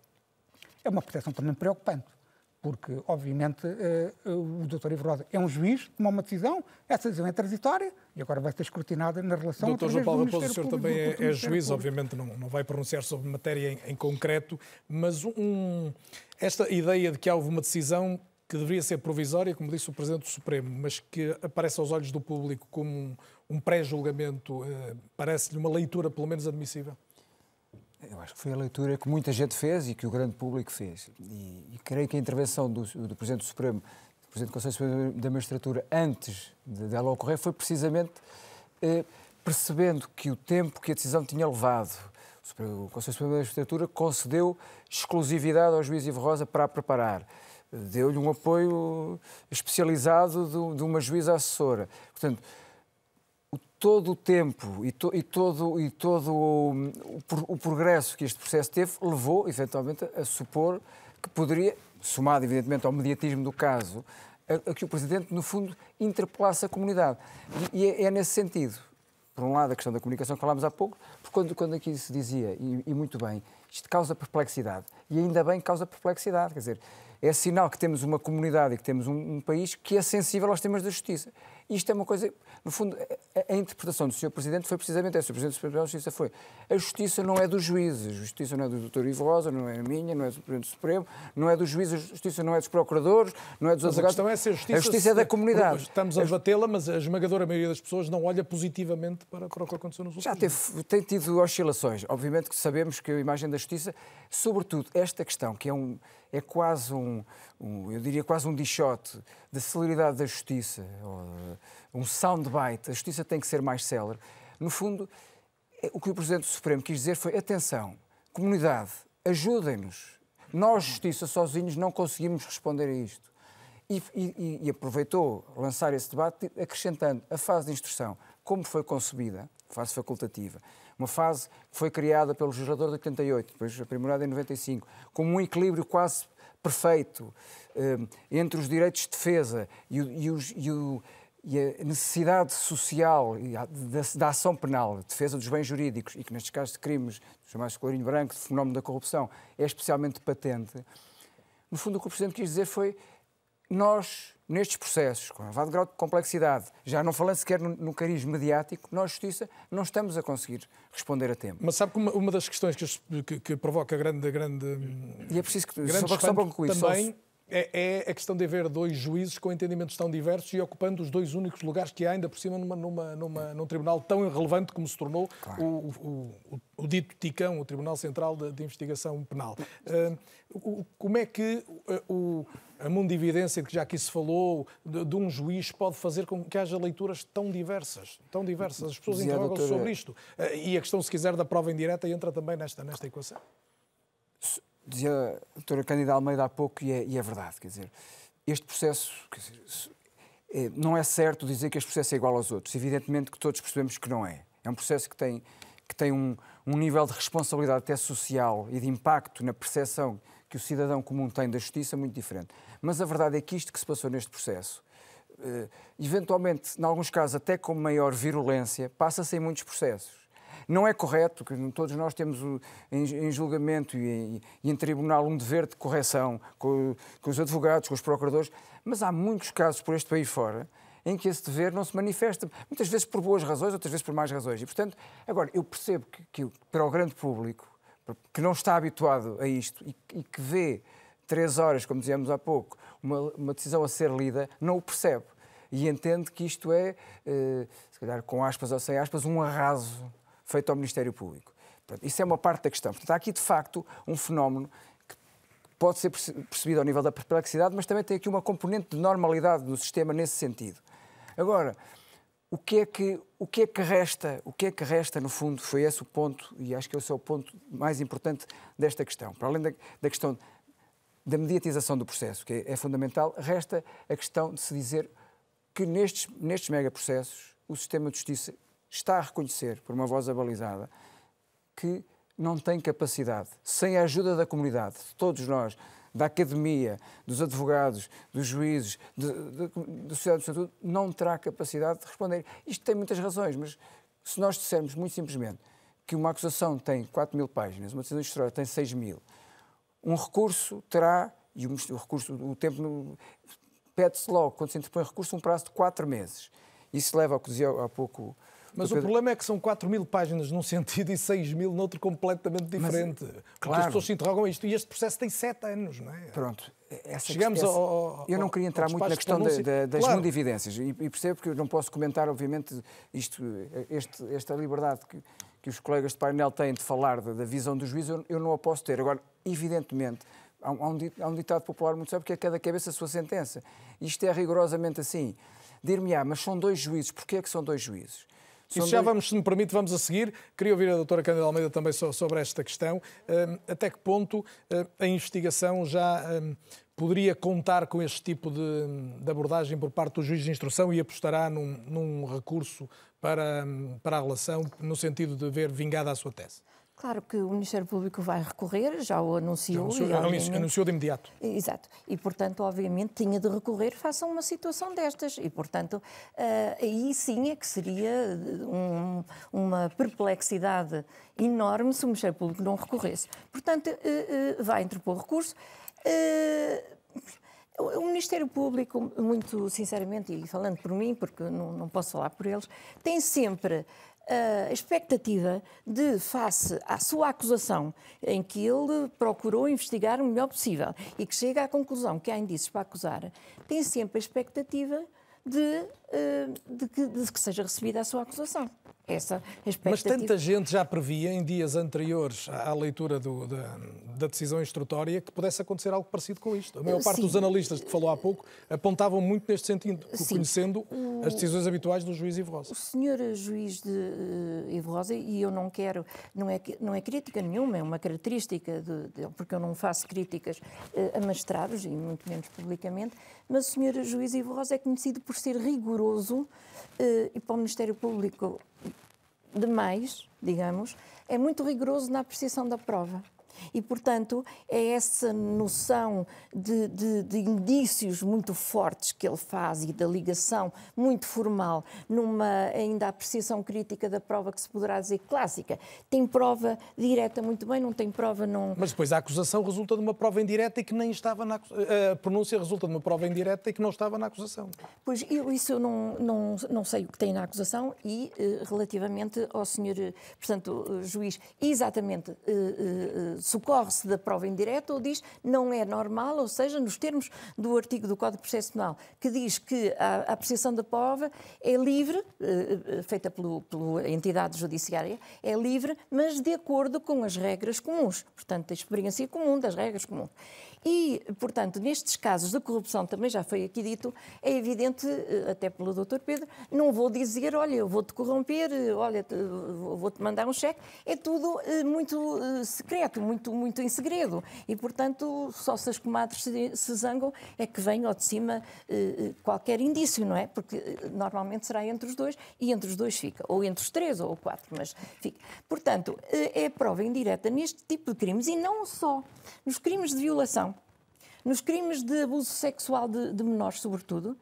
é uma percepção também preocupante porque, obviamente, eh, o Dr. Ivo Rosa é um juiz, tomou uma decisão, essa decisão é transitória e agora vai ser escrutinada na relação... O Dr. João Paulo Raposo, o senhor também é, é juiz, obviamente não, não vai pronunciar sobre matéria em, em concreto, mas um, esta ideia de que houve uma decisão que deveria ser provisória, como disse o Presidente do Supremo, mas que aparece aos olhos do público como um, um pré-julgamento, eh, parece-lhe uma leitura pelo menos admissível? Eu acho que foi a leitura que muita gente fez e que o grande público fez. E, e creio que a intervenção do, do Presidente do Supremo, do Presidente do Conselho Supremo da Magistratura, antes de, dela ocorrer, foi precisamente eh, percebendo que o tempo que a decisão tinha levado, o Conselho Supremo da Magistratura concedeu exclusividade ao juiz Ivo Rosa para a preparar. Deu-lhe um apoio especializado de, de uma juíza assessora. Portanto, todo o tempo e, to, e todo, e todo o, o, progresso que este processo teve levou, eventualmente, a, supor que poderia, somado evidentemente ao mediatismo do caso, a, a que o Presidente, no fundo, interpelasse a comunidade. E, e é, é, nesse sentido, por um lado, a questão da comunicação que falámos há pouco, porque quando, quando aqui se dizia, e, e muito bem, isto causa perplexidade, e ainda bem causa perplexidade, quer dizer, é sinal que temos uma comunidade e que temos um, um país que é sensível aos temas da justiça. Isto é uma coisa, no fundo, a, a interpretação do Sr. Presidente foi precisamente essa. O Presidente do Supremo da Justiça foi a justiça não é dos juízes, a justiça não é do Dr. Ivo Rosa, não é a minha, não é do Presidente do Supremo, não é dos juízes, a justiça não é dos procuradores, não é dos advogados. A questão é a justiça, a justiça é da comunidade. Estamos a debatê-la, mas a esmagadora maioria das pessoas não olha positivamente para, para o que aconteceu nos últimos Já teve, tem tido oscilações. Obviamente que sabemos que a imagem da justiça, sobretudo esta questão, que é um é quase um, um, eu diria quase um dichote da celeridade da justiça, um soundbite, a justiça tem que ser mais célere. No fundo, é, o que o Presidente do Supremo quis dizer foi: atenção, comunidade, ajudem-nos. Nós, justiça, sozinhos, não conseguimos responder a isto. E, e, e, aproveitou lançar esse debate acrescentando a fase de instrução, como foi concebida, fase facultativa, uma fase que foi criada pelo legislador de 88, depois aprimorada em 95, como um equilíbrio quase perfeito eh, entre os direitos de defesa e, o, e, os, e, o, e a necessidade social da, da, ação penal, defesa dos bens jurídicos, e que nestes casos de crimes, chamados de colorinho branco, de fenómeno da corrupção, é especialmente patente, no fundo o que o Presidente quis dizer foi nós, nestes processos, com elevado grau de complexidade, já não falando sequer no, no cariz mediático, nós, Justiça, não estamos a conseguir responder a tempo. Mas sabe que uma, uma das questões que, que, que, provoca grande, grande. E é preciso que. Grande só, só para concluir, também é, é, a questão de haver dois juízes com entendimentos tão diversos e ocupando os dois únicos lugares que há ainda por cima numa, numa, numa num tribunal tão irrelevante como se tornou claro. o, o, o, o, dito TICão, o Tribunal Central de, de Investigação Penal. Uh, como é que o, a mundividência de que já aqui se falou de, de, um juiz pode fazer com que haja leituras tão diversas, tão diversas? As pessoas interrogam-se doutora... sobre isto. Uh, e a questão, se quiser, da prova indireta entra também nesta, nesta equação dizia a doutora Cândida Almeida há pouco, e é, e é verdade, quer dizer, este processo dizer, é, não é certo dizer que este processo é igual aos outros. Evidentemente que todos percebemos que não é. É um processo que tem, que tem um, um nível de responsabilidade até social e de impacto na percepção que o cidadão comum tem da justiça muito diferente. Mas a verdade é que isto que se passou neste processo, eh, eventualmente, em alguns casos até com maior virulência, passa-se em muitos processos. Não é correto, que todos nós temos em, julgamento e em, tribunal um dever de correção com, os advogados, com os procuradores, mas há muitos casos por este país fora em que esse dever não se manifesta, muitas vezes por boas razões, outras vezes por más razões. E, portanto, agora, eu percebo que, que para o grande público, que não está habituado a isto e, e que vê três horas, como dizíamos há pouco, uma, uma, decisão a ser lida, não o percebe. E entende que isto é, eh, se calhar com aspas ou sem aspas, um arraso feito ao Ministério Público. Portanto, isso é uma parte da questão. Portanto, há aqui, de facto, um fenómeno que pode ser percebido ao nível da perplexidade, mas também tem aqui uma componente de normalidade no sistema nesse sentido. Agora, o que é que o que é que resta o que é que resta no fundo foi esse o ponto e acho que esse é o ponto mais importante desta questão para além da, da questão da mediatização do processo que é, fundamental resta a questão de se dizer que nestes nestes megaprocessos o sistema de justiça está a reconhecer, por uma voz abalizada, que não tem capacidade, sem a ajuda da comunidade, de todos nós, da academia, dos advogados, dos juízes, da sociedade do estatuto, não terá capacidade de responder. Isto tem muitas razões, mas se nós dissermos muito simplesmente que uma acusação tem 4 mil páginas, uma decisão de tem 6 mil, um recurso terá, e o, recurso, o tempo, pede-se logo, quando se interpõe recurso, um prazo de 4 meses. Isso leva ao que dizia há pouco mas o problema é que são 4 mil páginas num sentido e 6 mil noutro completamente diferente. Mas, claro. as pessoas se interrogam isto. E este processo tem 7 anos, não é? Pronto. Essa, Chegamos essa, ao, Eu não queria entrar muito na questão das claro. mundividências. E, e percebo que eu não posso comentar, obviamente, isto, este, esta liberdade que, que os colegas de painel têm de falar da, visão do juiz, eu, não a posso ter. Agora, evidentemente, há um, ditado popular muito sábio que é cada cabeça a sua sentença. Isto é rigorosamente assim. Dir-me-á, mas são dois juízes. Porquê é que são dois juízes? Isso já vamos, se me permite, vamos a seguir. Queria ouvir a doutora Cândida Almeida também sobre esta questão. Hum, até que ponto hum, a investigação já hum, poderia contar com este tipo de, de, abordagem por parte do juiz de instrução e apostará num, num recurso para, para a relação, no sentido de ver vingada a sua tese? Claro que o Ministério Público vai recorrer, já o anunciou. Já anunciou, e, anunciou de imediato. Exato. E, portanto, obviamente, tinha de recorrer face a uma situação destas. E, portanto, uh, aí sim é que seria um, uma perplexidade enorme se o Ministério Público não recorresse. Portanto, uh, vai interpor recurso. O Ministério Público, muito sinceramente, e falando por mim, porque não, não posso falar por eles, tem sempre a expectativa de, face à sua acusação, em que ele procurou investigar o melhor possível e que chega à conclusão que há indícios para acusar, tem sempre a expectativa de, eh, de, que, de que seja recebida a sua acusação essa expectativa. Mas tanta gente já previa em dias anteriores à leitura do, da, da, decisão instrutória que pudesse acontecer algo parecido com isto. A maior parte Sim. dos analistas que falou há pouco apontavam muito neste sentido, Sim. conhecendo o, as decisões habituais do juiz Ivo Rosa. O senhor juiz de uh, Ivo Rosa, e eu não quero, não é, não é crítica nenhuma, é uma característica, de, de, porque eu não faço críticas uh, a magistrados, e muito menos publicamente, mas o senhor juiz Ivo Rosa é conhecido por ser rigoroso e para o Ministério Público demais, digamos, é muito rigoroso na apreciação da prova. E, portanto, é essa noção de, de, de, indícios muito fortes que ele faz e da ligação muito formal, numa ainda apreciação crítica da prova que se poderá dizer clássica. Tem prova direta muito bem, não tem prova não. Mas depois a acusação resulta de uma prova indireta e que nem estava na a pronúncia resulta de uma prova indireta e que não estava na acusação. Pois eu, isso eu não, não, não sei o que tem na acusação e eh, relativamente ao senhor, eh, portanto, eh, juiz, exatamente socorre-se da prova indireta ou diz não é normal, ou seja, nos termos do artigo do Código Penal, que diz que a, a apreciação da prova é livre, feita pelo, pela entidade judiciária, é livre, mas de acordo com as regras comuns, portanto, da experiência comum, das regras comuns. E, portanto, nestes casos de corrupção, também já foi aqui dito, é evidente, eh, até pelo Dr. Pedro, não vou dizer, olha, eu vou-te corromper, eh, olha, vou-te mandar um cheque. É tudo eh, muito secreto, muito, muito em segredo. E, portanto, só se as comadres se zangam é que vem ao de cima qualquer indício, não é? Porque normalmente será entre os dois e entre os dois fica. Ou entre os três ou quatro, mas fica. Portanto, é prova indireta neste tipo de crimes e não só. Nos crimes de violação, nos crimes de abuso sexual de, de menores, sobretudo,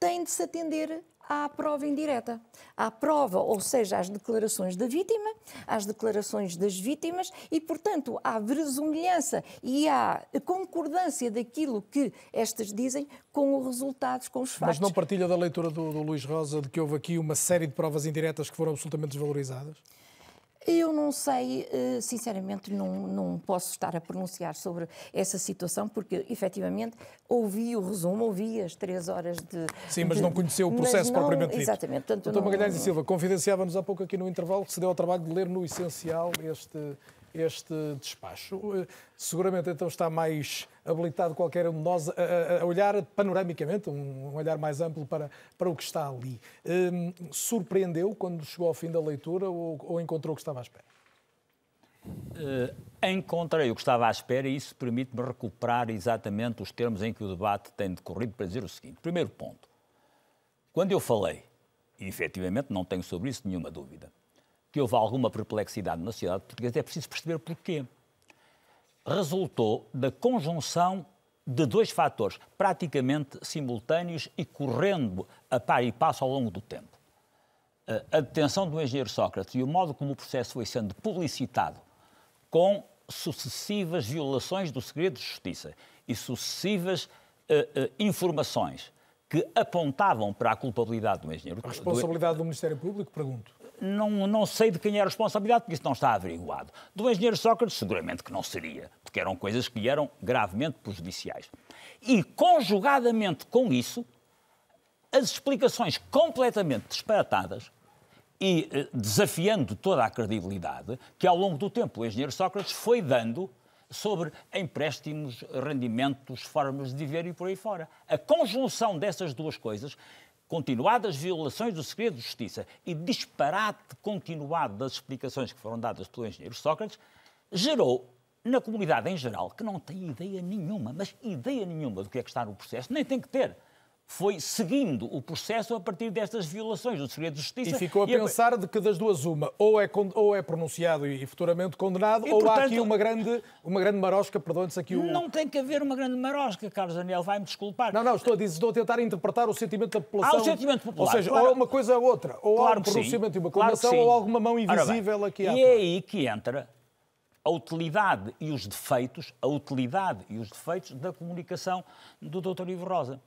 tem de se atender à prova indireta. À prova, ou seja, às declarações da vítima, às declarações das vítimas e, portanto, à verosimilhança e à concordância daquilo que estas dizem com os resultados, com os fatos. Mas não partilha da leitura do, do Luís Rosa de que houve aqui uma série de provas indiretas que foram absolutamente desvalorizadas? Eu não sei, eh, sinceramente, não, não posso estar a pronunciar sobre essa situação, porque efetivamente ouvi o resumo, ouvi as três horas de. Sim, mas de, não conheceu o processo não, propriamente dito. Exatamente. Portanto, Doutor Magalhães e Silva, confidenciava-nos há pouco aqui no intervalo que se deu ao trabalho de ler no essencial este, este despacho. Eh, seguramente então está mais habilitado qualquer um de nós a, olhar panoramicamente, um, olhar mais amplo para, para o que está ali. Um, surpreendeu quando chegou ao fim da leitura ou, ou encontrou o que estava à espera? Uh, encontrei o que estava à espera e isso permite-me recuperar exatamente os termos em que o debate tem decorrido para dizer o seguinte. Primeiro ponto. Quando eu falei, e efetivamente não tenho sobre isso nenhuma dúvida, que houve alguma perplexidade na sociedade portuguesa, é preciso perceber porquê. Resultou da conjunção de dois fatores praticamente simultâneos e correndo a par e passo ao longo do tempo. A detenção do engenheiro Sócrates e o modo como o processo foi sendo publicitado com sucessivas violações do segredo de justiça e sucessivas uh, uh, informações que apontavam para a culpabilidade do engenheiro. A responsabilidade do... do Ministério Público, pergunto não, não sei de quem é a responsabilidade, porque isso não está averiguado. Do engenheiro Sócrates, seguramente que não seria, porque eram coisas que lhe eram gravemente prejudiciais. E, conjugadamente com isso, as explicações completamente disparatadas e eh, desafiando toda a credibilidade que, ao longo do tempo, o engenheiro Sócrates foi dando sobre empréstimos, rendimentos, formas de viver e por aí fora. A conjunção dessas duas coisas continuadas violações do segredo de justiça e disparate continuado das explicações que foram dadas pelo engenheiro Sócrates, gerou na comunidade em geral, que não tem ideia nenhuma, mas ideia nenhuma do que é que está no processo, nem tem que ter, foi seguindo o processo a partir destas violações do segredo de justiça. E ficou a e pensar a... de que das duas uma, ou é, ou é pronunciado e futuramente condenado, e, ou portanto, há aqui uma grande, uma grande marosca, perdoe-se aqui o... Não tem que haver uma grande marosca, Carlos Daniel, vai-me desculpar. Não, não, estou a, dizer, estou a tentar interpretar o sentimento da população. Ah, o sentimento popular. Ou seja, claro. ou é uma coisa ou outra, ou claro há um pronunciamento e uma condenação, claro ou alguma mão invisível aqui à E é aí que entra a utilidade e os defeitos, a utilidade e os defeitos da comunicação do Dr. Ivo Rosa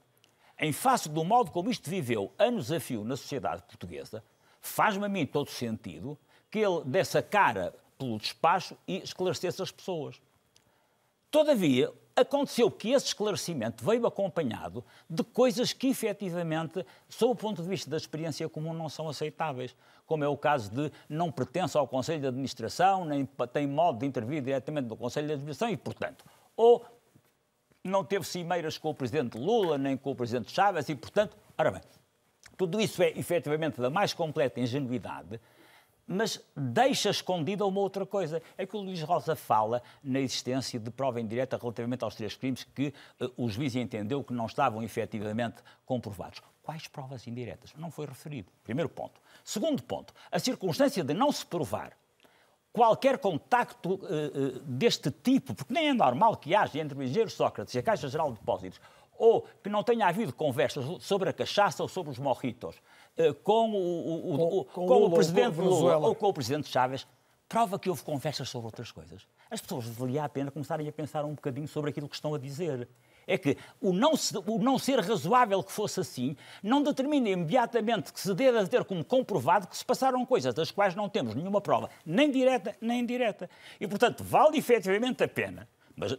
em face do modo como isto viveu anos a fio na sociedade portuguesa, faz-me a mim todo sentido que ele desse a cara pelo despacho e esclarecesse as pessoas. Todavia, aconteceu que esse esclarecimento veio acompanhado de coisas que, efetivamente, sob o ponto de vista da experiência comum, não são aceitáveis, como é o caso de não pertence ao Conselho de Administração, nem tem modo de intervir diretamente no Conselho de Administração e, portanto, ou não teve cimeiras com o presidente Lula, nem com o presidente Chávez, e, portanto, ora bem, tudo isso é efetivamente da mais completa ingenuidade, mas deixa escondida uma outra coisa. É que o Luís Rosa fala na existência de prova indireta relativamente aos três crimes que uh, o juiz entendeu que não estavam efetivamente comprovados. Quais provas indiretas? Não foi referido. Primeiro ponto. Segundo ponto, a circunstância de não se provar qualquer contacto uh, uh, deste tipo, porque nem é normal que haja entre o engenheiro Sócrates e a Caixa Geral de Depósitos, ou que não tenha havido conversas sobre a cachaça ou sobre os morritos uh, com o, o, o, com, com o presidente Lula ou com o presidente Chávez, prova que houve conversas sobre outras coisas. As pessoas valia a pena começarem a pensar um bocadinho sobre aquilo que estão a dizer é que o não, o não ser razoável que fosse assim não determina imediatamente que se deve ter como comprovado que se passaram coisas das quais não temos nenhuma prova, nem direta nem indireta. E, portanto, vale efetivamente a pena, mas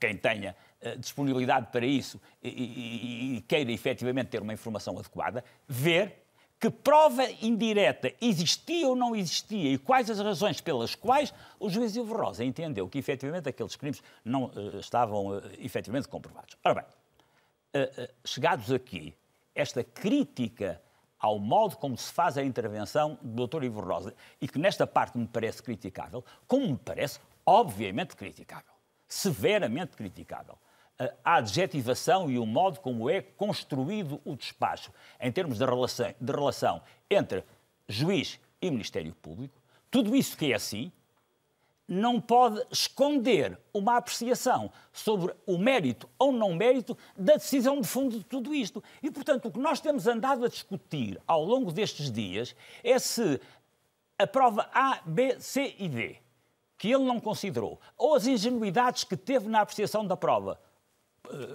quem tenha uh, disponibilidade para isso e, e, e queira efetivamente ter uma informação adequada, ver que prova indireta existia ou não existia e quais as razões pelas quais o juiz Ivo Rosa entendeu que efetivamente aqueles crimes não uh, estavam uh, efetivamente comprovados. Ora bem, uh, chegados aqui, esta crítica ao modo como se faz a intervenção do Dr. Ivo Rosa, e que nesta parte me parece criticável, como me parece obviamente criticável, severamente criticável a adjetivação e o modo como é construído o despacho em termos de relação, de relação entre juiz e Ministério Público, tudo isso que é assim, não pode esconder uma apreciação sobre o mérito ou não mérito da decisão de fundo de tudo isto. E, portanto, o que nós temos andado a discutir ao longo destes dias é se a prova A, B, C e D, que ele não considerou, ou as ingenuidades que teve na apreciação da prova,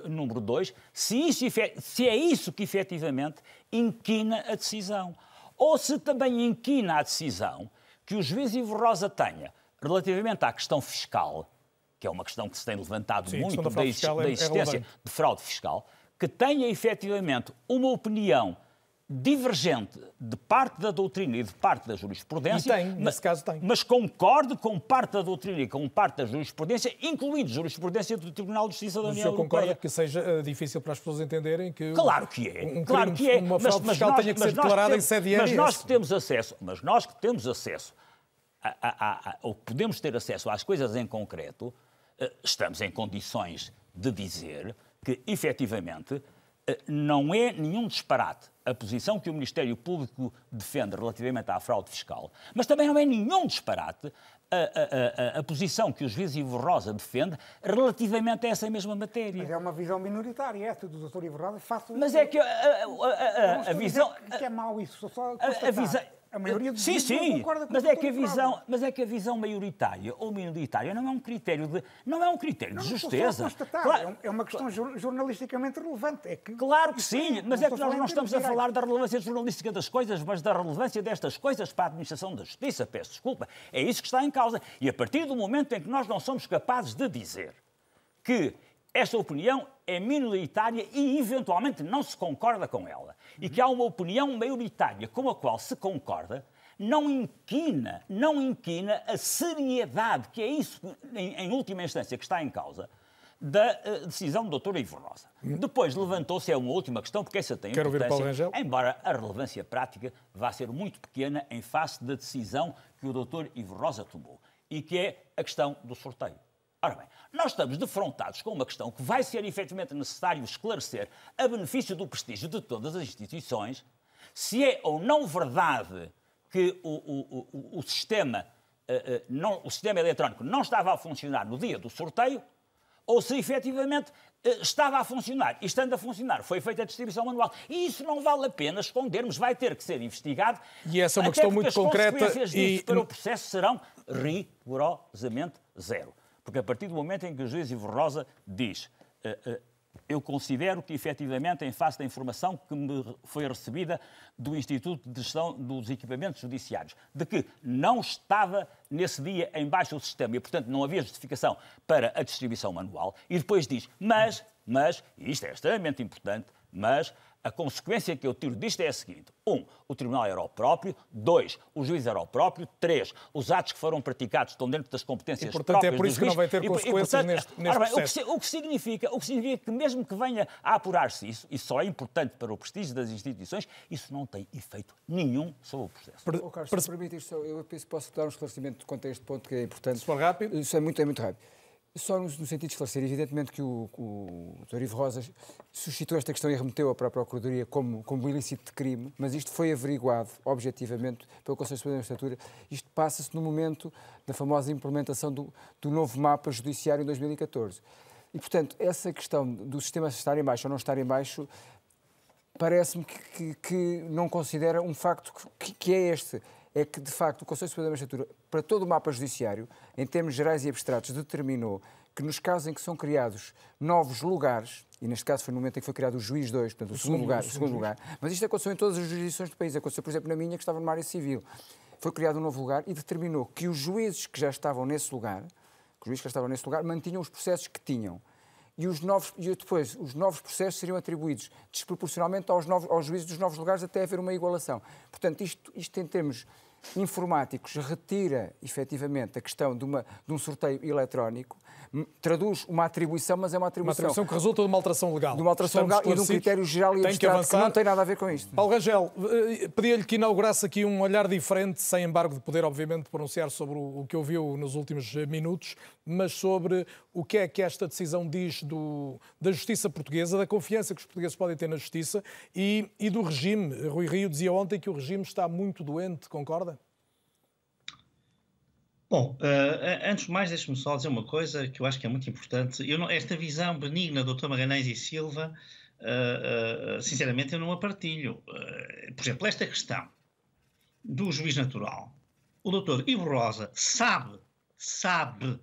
número dois, se, isso, se é isso que efetivamente inquina a decisão. Ou se também inquina a decisão que o juiz Ivo Rosa tenha relativamente à questão fiscal, que é uma questão que se tem levantado Sim, muito da, da, é existência é de fraude fiscal, que tenha efetivamente uma opinião divergente de parte da doutrina e de parte da jurisprudência. E tem, nesse mas, caso tem. Mas concorde com parte da doutrina e com parte da jurisprudência, incluindo jurisprudência do Tribunal de Justiça da União Europeia. O concorda que seja uh, difícil para as pessoas entenderem que... Claro que é. Um claro que é. Uma fraude mas, fiscal mas tenha que ser declarada em sede Mas nós que temos acesso, mas nós que temos acesso, a, a, a, ou podemos ter acesso às coisas em concreto, uh, estamos em condições de dizer que, efetivamente, eh, não é nenhum disparate a posição que o Ministério Público defende relativamente à fraude fiscal, mas também não é nenhum disparate a, a, a, a, posição que o juiz Ivo Rosa defende relativamente a essa mesma matéria. Mas é uma visão minoritária essa do Dr. Ivo Rosa. Faço... Mas é que a, visão... Que é mau isso, só a, visão a maioria dos sim, sim, mas é que a visão, mas é que a visão maioritária ou minoritária não é um critério de não é um critério não, de justeza. Claro, é uma questão jornalisticamente relevante. É que, claro que sim, mas é que nós não estamos a falar da relevância jornalística das coisas, mas da relevância destas coisas para a administração da justiça. Peço desculpa. É isso que está em causa. E a partir do momento em que nós não somos capazes de dizer que esta opinião é minoritária e eventualmente não se concorda com ela, e que há uma opinião maioritária com a qual se concorda, não inquina, não inquina a seriedade, que é isso, em, em última instância, que está em causa, da uh, decisão do Dr. Ivo Rosa. Hum. Depois levantou-se, é uma última questão, porque essa tem Quero importância, embora a relevância prática vá ser muito pequena em face da decisão que o Dr. Ivo Rosa tomou, e que é a questão do sorteio. Ora bem, nós estamos defrontados com uma questão que vai ser efetivamente necessário esclarecer a benefício do prestígio de todas as instituições, se é ou não verdade que o, o, o, o sistema, uh, uh, não, o sistema eletrónico não estava a funcionar no dia do sorteio, ou se efetivamente uh, estava a funcionar. E estando a funcionar, foi feita a distribuição manual. E isso não vale a pena escondermos, vai ter que ser investigado. E essa é uma questão muito concreta. As consequências disso e... para o processo serão rigorosamente zero. Porque a partir do momento em que o juiz Ivo Rosa diz eh, eh, eu considero que, efetivamente, em face da informação que me foi recebida do Instituto de Gestão dos Equipamentos Judiciários, de que não estava nesse dia em baixo o sistema e, portanto, não havia justificação para a distribuição manual, e depois diz, mas, mas, e isto é extremamente importante, mas a consequência que eu tiro disto é a seguinte: um, o Tribunal era o próprio. Dois, o juiz era o próprio. Três, os atos que foram praticados estão dentro das competências e, portanto, próprias é por isso que não vai ter consequências e, portanto, neste, neste bem, processo. O que, o, que significa, o que significa que mesmo que venha a apurar-se isso, isso só é importante para o prestígio das instituições, isso não tem efeito nenhum sobre o processo. Per, oh, Carlos, per... se permite isto, eu posso dar um esclarecimento quanto a este ponto que é importante. Se for rápido. Isso é muito, é muito rápido. Só no, no sentido de esclarecer, evidentemente que o, o Dr. Ivo Rosa suscitou esta questão e remeteu-a para a Procuradoria como, como ilícito de crime, mas isto foi averiguado objetivamente pelo Conselho Superior da Magistratura. Isto passa-se no momento da famosa implementação do, do novo mapa judiciário em 2014. E, portanto, essa questão do sistema estar em baixo ou não estar em baixo parece-me que, que, que, não considera um facto que, que é este é que, de facto, o Conselho Superior da Magistratura, para todo o mapa judiciário, em termos gerais e abstratos, determinou que nos casos em que são criados novos lugares, e neste caso foi no momento em que foi criado o juiz 2, portanto, o, o segundo, segundo, lugar, o segundo lugar, mas isto aconteceu em todas as jurisdições do país, aconteceu, por exemplo, na minha, que estava numa área civil. Foi criado um novo lugar e determinou que os juízes que já estavam nesse lugar, que os juízes que já estavam nesse lugar, mantinham os processos que tinham e, os novos, e depois os novos processos seriam atribuídos desproporcionalmente aos, novos, aos juízes dos novos lugares até haver uma igualação. Portanto, isto, isto em termos informáticos retira efetivamente a questão de, uma, de um sorteio eletrónico, traduz uma atribuição, mas é uma atribuição. Uma atribuição que resulta de uma alteração legal. De uma alteração legal e de um critério geral e abstrato que, que, não tem nada a ver com isto. Paulo Rangel, eh, pedia-lhe que inaugurasse aqui um olhar diferente, sem embargo de poder, obviamente, pronunciar sobre o que ouviu nos últimos eh, minutos, mas sobre o que é que esta decisão diz do, da justiça portuguesa, da confiança que os portugueses podem ter na justiça e, e do regime. Rui Rio dizia ontem que o regime está muito doente, concorda? Bom, uh, antes de mais, deixe-me só dizer uma coisa que eu acho que é muito importante. Não, esta visão benigna do Dr. Magalhães e Silva, uh, uh, sinceramente, eu não a partilho. por exemplo, esta questão do juiz natural. O doutor Ivo Rosa sabe, sabe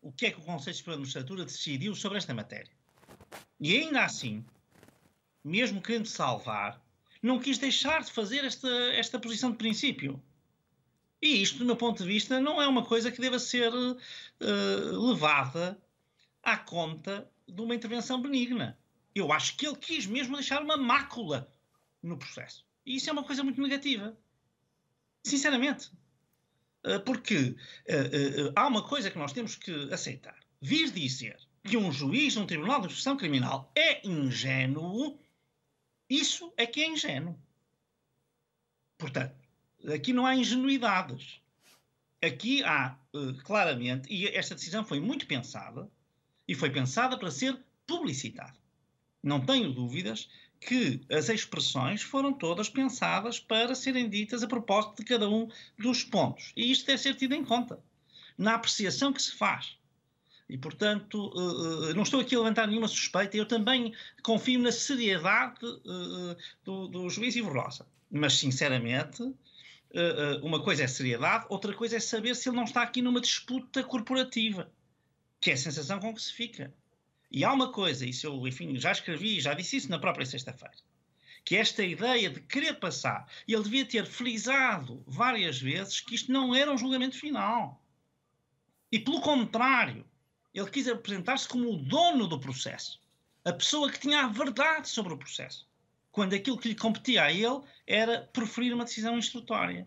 o que é que o Conselho Superior de Magistratura decidiu sobre esta matéria. E ainda assim, mesmo querendo salvar, não quis deixar de fazer esta, esta posição de princípio. E isto, do meu ponto de vista, não é uma coisa que deva ser uh, levada à conta de uma intervenção benigna. Eu acho que ele quis mesmo deixar uma mácula no processo. E isso é uma coisa muito negativa. Sinceramente. Uh, porque uh, há uma coisa que nós temos que aceitar. Vir dizer que um juiz num tribunal de instrução criminal é ingênuo, isso é que é ingênuo. Portanto, Aqui não há ingenuidades. Aqui há, uh, claramente, e esta decisão foi muito pensada, e foi pensada para ser publicitada. Não tenho dúvidas que as expressões foram todas pensadas para serem ditas a propósito de cada um dos pontos. E isto deve ser tido em conta na apreciação que se faz. E, portanto, uh, não estou aqui a levantar nenhuma suspeita, eu também confio na seriedade do, do juiz Ivo Rosa. Mas, sinceramente, uma coisa é seriedade, outra coisa é saber se ele não está aqui numa disputa corporativa, que é a sensação com que se fica. E há uma coisa, isso eu, enfim, já escrevi, já disse isso na própria sexta-feira, que é esta ideia de querer passar, ele devia ter frisado várias vezes que isto não era um julgamento final. E pelo contrário, ele quis apresentar-se como o dono do processo, a pessoa que tinha a verdade sobre o processo quando aquilo que lhe competia a ele era proferir uma decisão instrutória.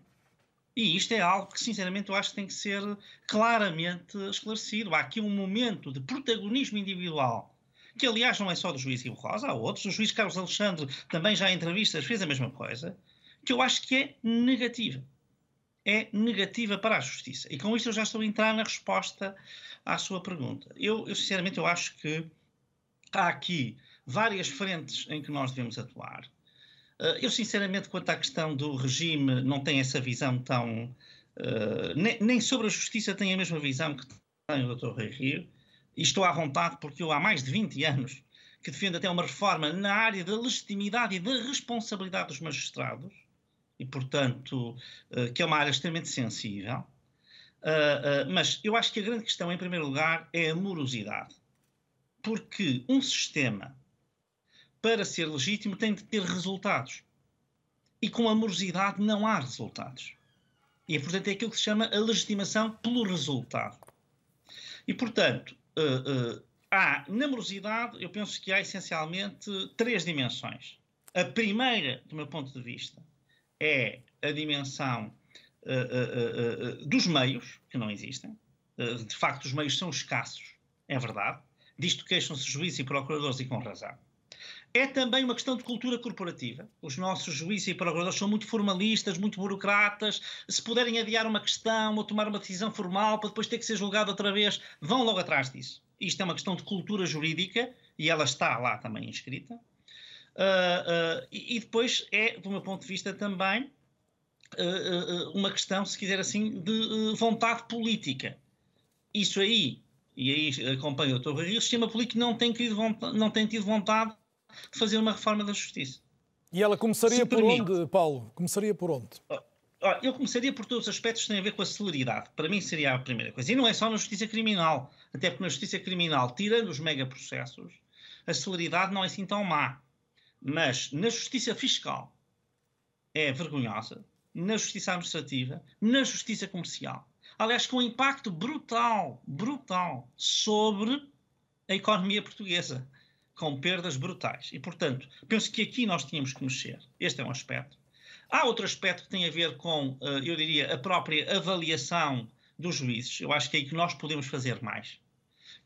E isto é algo que, sinceramente, eu acho que tem que ser claramente esclarecido. Há aqui um momento de protagonismo individual, que, aliás, não é só do juiz Ivo Rosa, há outros. O juiz Carlos Alexandre também já em entrevistas fez a mesma coisa, que eu acho que é negativa. É negativa para a justiça. E com isto eu já estou a entrar na resposta à sua pergunta. Eu, eu sinceramente, eu acho que há aqui várias frentes em que nós devemos atuar. Eh, eu, sinceramente, quanto à questão do regime, não tenho essa visão tão. Uh, nem, nem, sobre a justiça tenho a mesma visão que tem o Dr. Rui Rio, e estou à vontade porque eu há mais de 20 anos que defendo até uma reforma na área da legitimidade e da responsabilidade dos magistrados, e, portanto, uh, que é uma área extremamente sensível. Mas eu acho que a grande questão, em primeiro lugar, é a morosidade. Porque um sistema para ser legítimo, tem de ter resultados. E com a morosidade não há resultados. E, portanto, é aquilo que se chama a legitimação pelo resultado. E, portanto, uh, uh, há, na morosidade, eu penso que há essencialmente três dimensões. A primeira, do meu ponto de vista, é a dimensão uh, dos meios, que não existem. de facto, os meios são escassos, é verdade. Disto queixam-se juízes e procuradores e com razão. É também uma questão de cultura corporativa. Os nossos juízes e procuradores são muito formalistas, muito burocratas. Se puderem adiar uma questão ou tomar uma decisão formal para depois ter que ser julgado outra vez, vão logo atrás disso. Isto é uma questão de cultura jurídica e ela está lá também inscrita. Uh, uh, e, depois é, do meu ponto de vista, também uh, uma questão, se quiser assim, de vontade política. Isso aí, e aí acompanho o Dr. Barril, o sistema político não tem, vontade, não tem tido vontade de fazer uma reforma da justiça. E ela começaria por onde, Paulo? Começaria por onde? Eu começaria por todos os aspectos que têm a ver com a celeridade. Para mim seria a primeira coisa. E não é só na justiça criminal. Até porque na justiça criminal, tirando os megaprocessos, a celeridade não é assim tão má. Mas na justiça fiscal é vergonhosa. Na justiça administrativa, na justiça comercial. Aliás, com um impacto brutal, brutal, sobre a economia portuguesa com perdas brutais. E, portanto, penso que aqui nós tínhamos que mexer. Este é um aspecto. Há outro aspecto que tem a ver com, eh, eu diria, a própria avaliação dos juízes. Eu acho que é aí que nós podemos fazer mais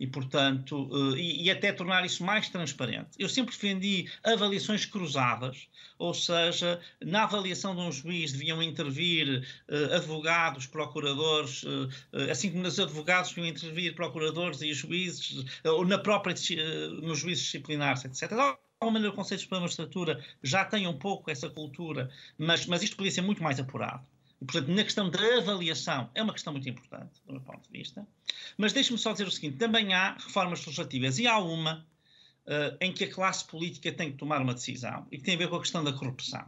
e, portanto, uh, e, e, até tornar isso mais transparente. Eu sempre defendi avaliações cruzadas, ou seja, na avaliação de um juiz deviam intervir uh, advogados, procuradores, uh, assim como nos advogados deviam intervir procuradores e juízes, ou na própria, nos juízes disciplinares, etc. Alguma maneira, o Conselho de Magistratura já tem um pouco essa cultura, mas, mas isto podia ser muito mais apurado. Portanto, na questão da avaliação, é uma questão muito importante, do meu ponto de vista. Mas deixe-me só dizer o seguinte: também há reformas legislativas, e há uma uh, em que a classe política tem que tomar uma decisão e que tem a ver com a questão da corrupção.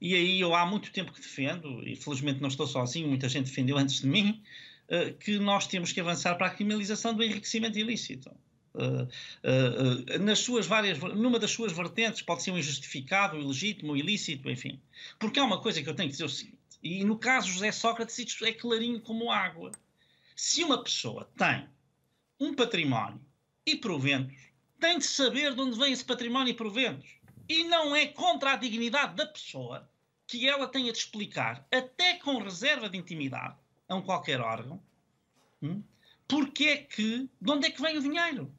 E aí eu há muito tempo que defendo, e felizmente não estou sozinho, muita gente defendeu antes de mim, uh, que nós temos que avançar para a criminalização do enriquecimento ilícito. Uh, uh, nas suas várias, numa das suas vertentes, pode ser um injustificado, ilegítimo, ilícito, enfim. Porque há uma coisa que eu tenho que dizer o seguinte: e no caso José Sócrates, isto é clarinho como água. Se uma pessoa tem um património e proventos, tem de saber de onde vem esse património e proventos. E não é contra a dignidade da pessoa que ela tenha de explicar, até com reserva de intimidade, a um qualquer órgão, hum, porque é que, de onde é que vem o dinheiro?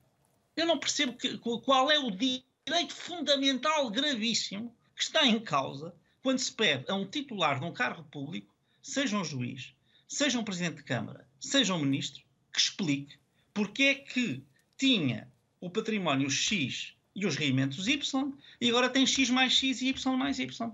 Eu não percebo que, qual é o direito fundamental gravíssimo que está em causa quando se pede a um titular de um cargo público, seja um juiz, seja um presidente de Câmara, seja um ministro, que explique porque é que tinha o património X e os rendimentos Y e agora tem X mais X e Y mais Y.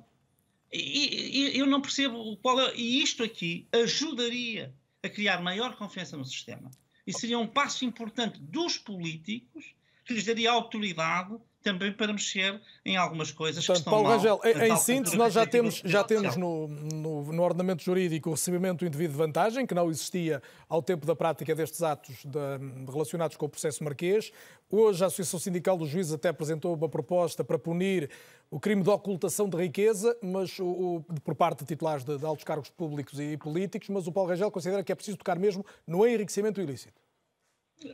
E, e, eu não percebo qual é. E isto aqui ajudaria a criar maior confiança no sistema. E seria um passo importante dos políticos que lhes daria autoridade também para mexer em algumas coisas Portanto, que estão Paulo mal, Rangel, em, em síntese, nós já temos, já temos no, no, no, ordenamento jurídico o recebimento indivíduo de vantagem, que não existia ao tempo da prática destes atos de, relacionados com o processo marquês. Hoje a Associação Sindical dos Juízes até apresentou uma proposta para punir o crime de ocultação de riqueza, mas o, o, por parte de titulares de, de altos cargos públicos e políticos, mas o Paulo Rangel considera que é preciso tocar mesmo no enriquecimento ilícito.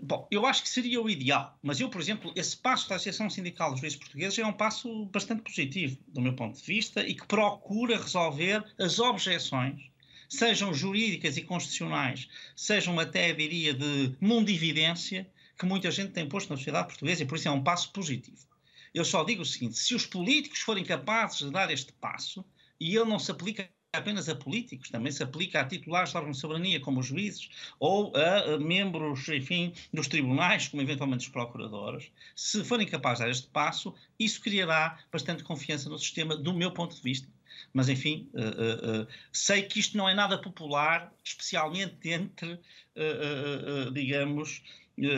Bom, eu acho que seria o ideal, mas eu, por exemplo, esse passo da Associação Sindical dos Juízes Portugueses é um passo bastante positivo, do meu ponto de vista, e que procura resolver as objeções, sejam jurídicas e constitucionais, sejam até, diria, de mundividência, que muita gente tem posto na sociedade portuguesa, e por isso é um passo positivo. Eu só digo o seguinte: se os políticos forem capazes de dar este passo, e ele não se aplica apenas a políticos, também se aplica a titulares de órgãos de soberania, como os juízes, ou a, membros, enfim, dos tribunais, como eventualmente os procuradores. Se forem capazes de dar este passo, isso criará bastante confiança no sistema, do meu ponto de vista. Mas, enfim, uh, uh, uh, sei que isto não é nada popular, especialmente entre, digamos,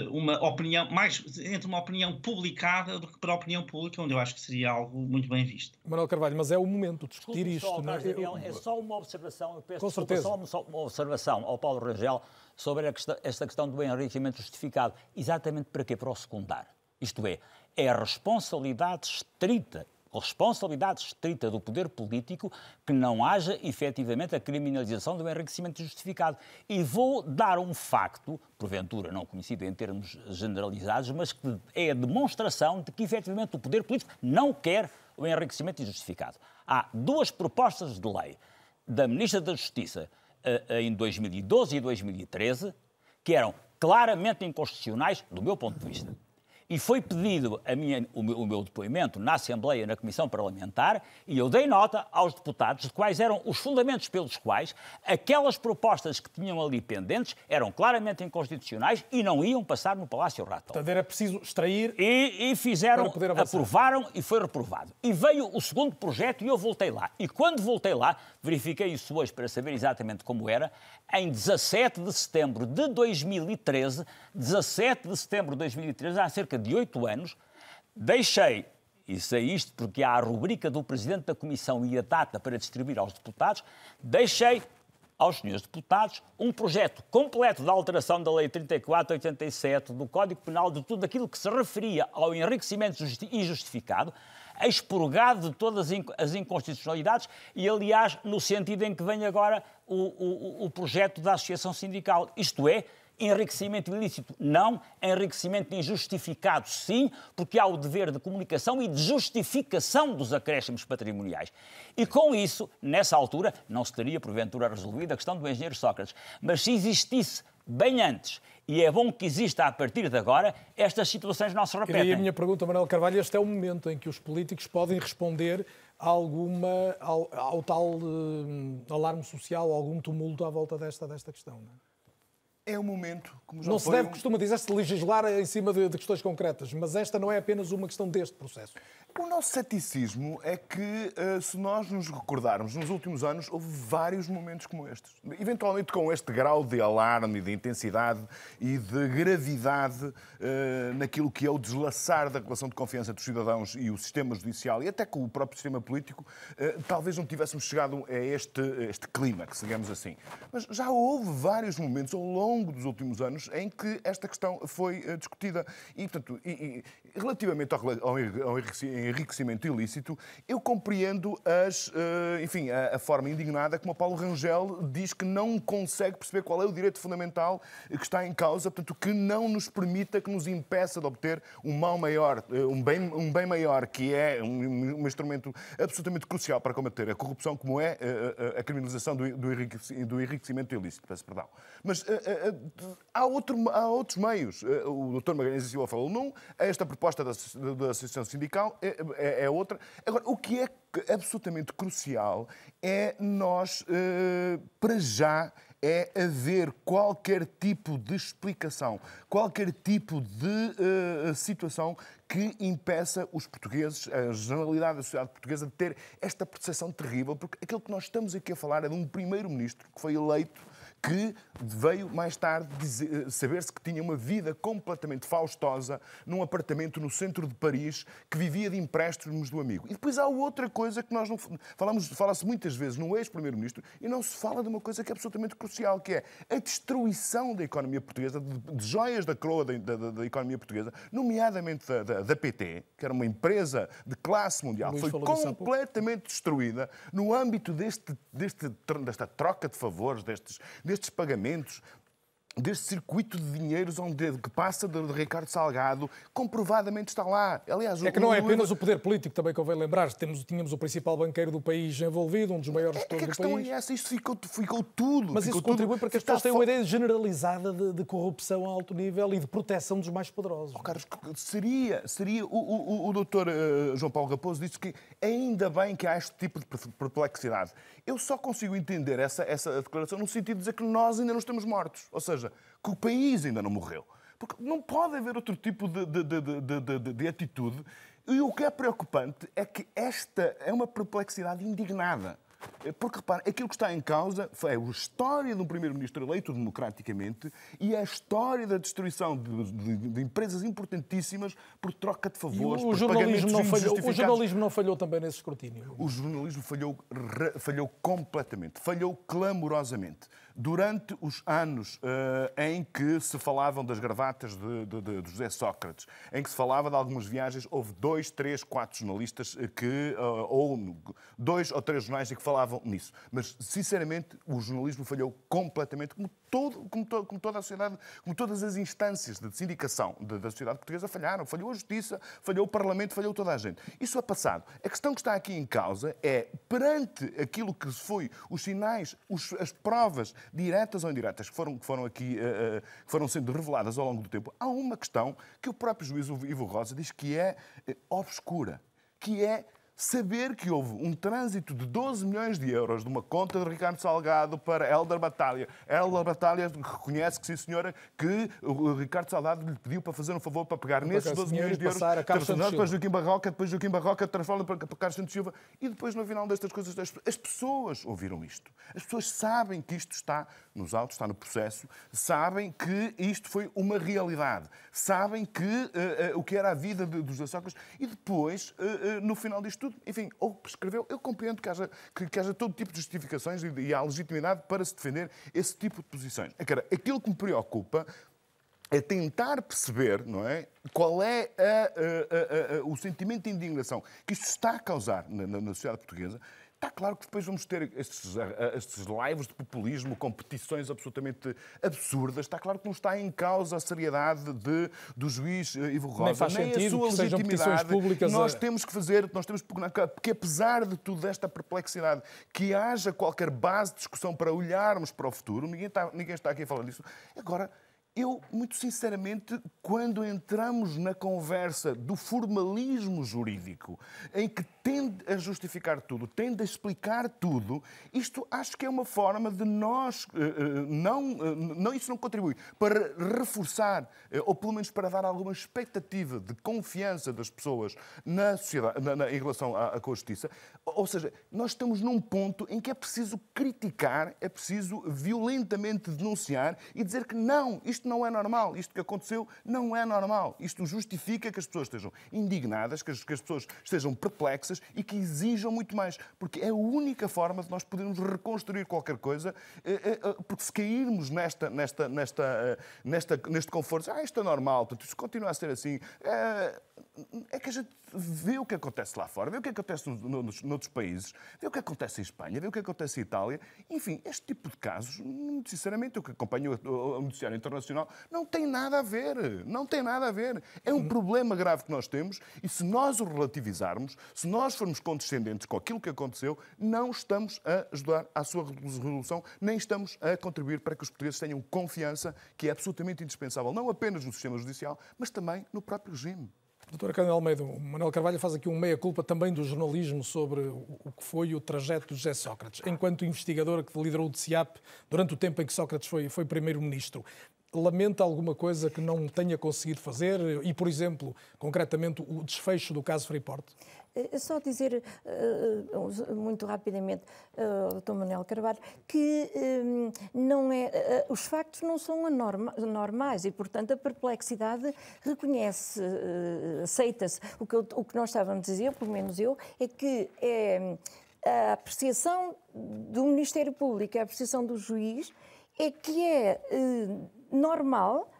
uma opinião, mais entre uma opinião publicada do que para a opinião pública, onde eu acho que seria algo muito bem visto. Manuel Carvalho, mas é o momento de discutir isto. Só, não é? Eu... é só uma observação, eu peço Com desculpa, certeza. só uma observação ao Paulo Rangel sobre questão, esta questão do enriquecimento justificado. Exatamente para quê? Para o secundar. Isto é, é a responsabilidade estrita responsabilidade estrita do poder político que não haja efetivamente a criminalização do enriquecimento justificado. E vou dar um facto, porventura não conhecido em termos generalizados, mas que é a demonstração de que efetivamente o poder político não quer o enriquecimento injustificado. Há duas propostas de lei da Ministra da Justiça eh, em 2012 e 2013 que eram claramente inconstitucionais, do meu ponto de vista e foi pedido a minha, o, meu, o, meu, depoimento na Assembleia, na Comissão Parlamentar, e eu dei nota aos deputados de quais eram os fundamentos pelos quais aquelas propostas que tinham ali pendentes eram claramente inconstitucionais e não iam passar no Palácio Ratão. Portanto, era preciso extrair. E, e fizeram, aprovaram e foi reprovado. E veio o segundo projeto e eu voltei lá. E quando voltei lá, verifiquei isso hoje para saber exatamente como era, em 17 de setembro de 2013, 17 de setembro de 2013, há cerca de oito anos, deixei, e sei isto porque há a rubrica do Presidente da Comissão e a data para distribuir aos deputados, deixei aos senhores deputados um projeto completo de alteração da Lei 3487, do Código Penal, de tudo aquilo que se referia ao enriquecimento injustificado, expurgado de todas as inconstitucionalidades e, aliás, no sentido em que vem agora o, o, o projeto da Associação Sindical. Isto é, enriquecimento ilícito, não, enriquecimento injustificado, sim, porque há o dever de comunicação e de justificação dos acréscimos patrimoniais. E com isso, nessa altura, não se teria porventura resolvido a questão do engenheiro Sócrates. Mas se existisse bem antes e é bom que exista a partir de agora, estas situações não se repetem. E a minha pergunta, Manuel Carvalho, este é o momento em que os políticos podem responder a alguma, ao, ao tal uh, alarme social, algum tumulto à volta desta, desta questão. Não é? É o momento, como já Não se deve, um... costuma dizer-se, legislar em cima de, de, questões concretas, mas esta não é apenas uma questão deste processo. O nosso ceticismo é que, eh, se nós nos recordarmos, nos últimos anos houve vários momentos como estes. Eventualmente com este grau de alarme, de intensidade e de gravidade uh, naquilo que é o deslaçar da relação de confiança dos cidadãos e o sistema judicial e até com o próprio sistema político, uh, talvez não tivéssemos chegado a este, este clímax, digamos assim. Mas já houve vários momentos ao longo dos últimos anos em que esta questão foi discutida. E, portanto, relativamente ao, enriquecimento ilícito, eu compreendo as, eh, enfim, a, forma indignada como o Paulo Rangel diz que não consegue perceber qual é o direito fundamental que está em causa, portanto, que não nos permita, que nos impeça de obter um mal maior, eh, um bem, um bem maior, que é um, um instrumento absolutamente crucial para combater a corrupção, como é a, a, a criminalização do, do, enriquecimento ilícito. Peço perdão. Mas há, outro, há outros meios. O Dr. Magalhães Silva falou num, esta proposta da, da Associação Sindical é, é, é, outra. Agora, o que é absolutamente crucial é nós, eh, para já, é haver qualquer tipo de explicação, qualquer tipo de uh, situação que impeça os portugueses, a generalidade da sociedade portuguesa, de ter esta percepção terrível, porque aquilo que nós estamos aqui a falar é de um primeiro-ministro que foi eleito que veio mais tarde saber-se que tinha uma vida completamente faustosa num apartamento no centro de Paris que vivia de empréstimos do amigo. E depois há outra coisa que nós não falamos, fala-se muitas vezes no ex-primeiro-ministro e não se fala de uma coisa que é absolutamente crucial, que é a destruição da economia portuguesa, de, de joias da coroa da, da, da, economia portuguesa, nomeadamente da, da, PT, que era uma empresa de classe mundial, foi completamente destruída no âmbito deste, deste, desta troca de favores, destes destes pagamentos, deste circuito de dinheiros onde, que passa de, Ricardo Salgado, comprovadamente está lá. Aliás, é que não é apenas o poder político, também convém lembrar. Temos, tínhamos o principal banqueiro do país envolvido, um dos maiores gestores é, do país. A questão é essa, isto ficou, ficou tudo. Mas ficou isso contribui para que as pessoas tenham uma ideia generalizada de, de, corrupção a alto nível e de proteção dos mais poderosos. Oh, Carlos, seria, seria o, o, o doutor uh, João Paulo Raposo disse que ainda bem que há este tipo de perplexidade. Eu só consigo entender essa, essa declaração no sentido de dizer que nós ainda não estamos mortos. Ou seja, que o país ainda não morreu. Porque não pode haver outro tipo de, de, de, de, atitude. E o que é preocupante é que esta é uma perplexidade indignada. Porque, repare, aquilo que está em causa é a história de um primeiro-ministro eleito democraticamente e a história da destruição de, de, de empresas importantíssimas por troca de favores, e o jornalismo não falhou, O jornalismo não falhou também nesse escrutínio? O jornalismo falhou, falhou completamente, falhou clamorosamente durante os anos uh, em que se falavam das gravatas de, de, de, José Sócrates, em que se falava de algumas viagens, houve dois, três, quatro jornalistas que, uh, ou dois ou três jornais que falavam nisso. Mas, sinceramente, o jornalismo falhou completamente, como todo, como, to, como toda a sociedade, como todas as instâncias de sindicação da, da sociedade portuguesa falharam. Falhou a Justiça, falhou o Parlamento, falhou toda a gente. Isso é passado. A questão que está aqui em causa é, perante aquilo que foi os sinais, os, as provas diretas ou indiretas que foram, que foram aqui, uh, foram sendo reveladas ao longo do tempo, há uma questão que o próprio juiz Ivo Rosa diz que é uh, obscura, que é saber que houve um trânsito de 12 milhões de euros de uma conta de Ricardo Salgado para Helder Batalha. Helder Batalha reconhece que, sim, senhora, que o Ricardo Salgado lhe pediu para fazer um favor para pegar nesses 12 milhões de euros, transformar para Joaquim Barroca, depois Joaquim Barroca transforma para, para Carlos Santos Silva e depois, no final destas coisas, as pessoas ouviram isto. As pessoas sabem que isto está nos autos, está no processo, sabem que isto foi uma realidade, sabem que uh, uh, o que era a vida dos Sócrates e depois, uh, no final disto tudo, enfim, ou prescreveu. Eu compreendo que haja, que, que haja todo tipo de justificações e, e há legitimidade para se defender esse tipo de posições. Agora, aquilo que me preocupa é tentar perceber, não é, qual é a, a, a, o sentimento de indignação que isto está a causar na, na, na sociedade portuguesa Está claro que depois vamos ter estes, eh, estes lives de populismo, competições absolutamente absurdas. Está claro que não está em causa a seriedade de, do juiz eh, Ivo Rosa, nem, faz nem sentido a sua legitimidade. Públicas nós a... temos que fazer, nós temos que, apesar de tudo esta perplexidade, que haja qualquer base de discussão para olharmos para o futuro. Ninguém está, ninguém está aqui a falar disso. Agora, eu, muito sinceramente, quando entramos na conversa do formalismo jurídico, em que tende a justificar tudo, tende a explicar tudo, isto acho que é uma forma de nós, eh, eh, não, eh, não isso não contribui para reforçar, ou pelo menos para dar alguma expectativa de confiança das pessoas na sociedade, na, na, em relação à, à justiça. Ou seja, nós estamos num ponto em que é preciso criticar, é preciso violentamente denunciar e dizer que não, isto não é normal, isto que aconteceu não é normal. Isto justifica que as pessoas estejam indignadas, que as, que as pessoas estejam perplexas e que exijam muito mais. Porque é a única forma de nós podermos reconstruir qualquer coisa, eh, eh, eh, porque se cairmos nesta, nesta, nesta, nesta, neste conforto, ah, isto é normal, portanto, isto continua a ser assim, é, é que a gente vê o que acontece lá fora, vê o que acontece nos, noutros países, vê o que acontece em Espanha, vê o que acontece em Itália. Enfim, este tipo de casos, sinceramente, eu que acompanho o noticiário internacional, não tem nada a ver. Não tem nada a ver. É um problema grave que nós temos e se nós o relativizarmos, se nós formos condescendentes com aquilo que aconteceu, não estamos a ajudar à sua resolução, nem estamos a contribuir para que os portugueses tenham confiança, que é absolutamente indispensável, não apenas no sistema judicial, mas também no próprio regime. Doutora Cândida Almeida, o Manuel Carvalho faz aqui um meia-culpa também do jornalismo sobre o que foi o trajeto de José Sócrates, enquanto investigador que liderou o DCIAP durante o tempo em que Sócrates foi, foi primeiro-ministro. Lamenta alguma coisa que não tenha conseguido fazer e, por exemplo, concretamente, o desfecho do caso Freeport? É só dizer uh, muito rapidamente, uh, Dr. Manuel Carvalho, que um, não é, os factos não são normais e, portanto, a perplexidade reconhece, aceita-se. O, que o que nós estávamos a dizer, pelo menos eu, é que é, a apreciação do Ministério Público, a apreciação do juiz, é que é normal eh,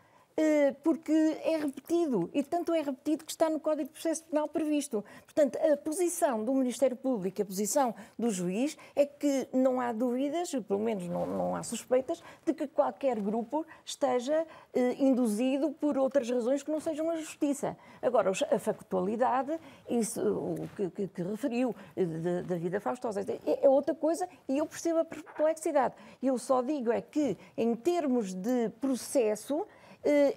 porque é repetido, e tanto é repetido que está no Código de Processo Penal previsto. Portanto, a posição do Ministério Público, a posição do juiz, é que não há dúvidas, pelo menos não, não há suspeitas, de que qualquer grupo esteja eh, induzido por outras razões que não sejam a justiça. Agora, a factualidade, isso o que, que, que referiu eh, da vida faustosa, é, é outra coisa e eu percebo a perplexidade. Eu só digo é que, em termos de processo, eh,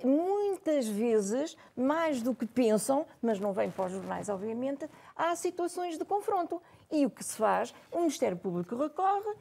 muitas vezes, mais do que pensam, mas não vem para os jornais, obviamente, há situações de confronto. E o que se faz? O Ministério Público recorre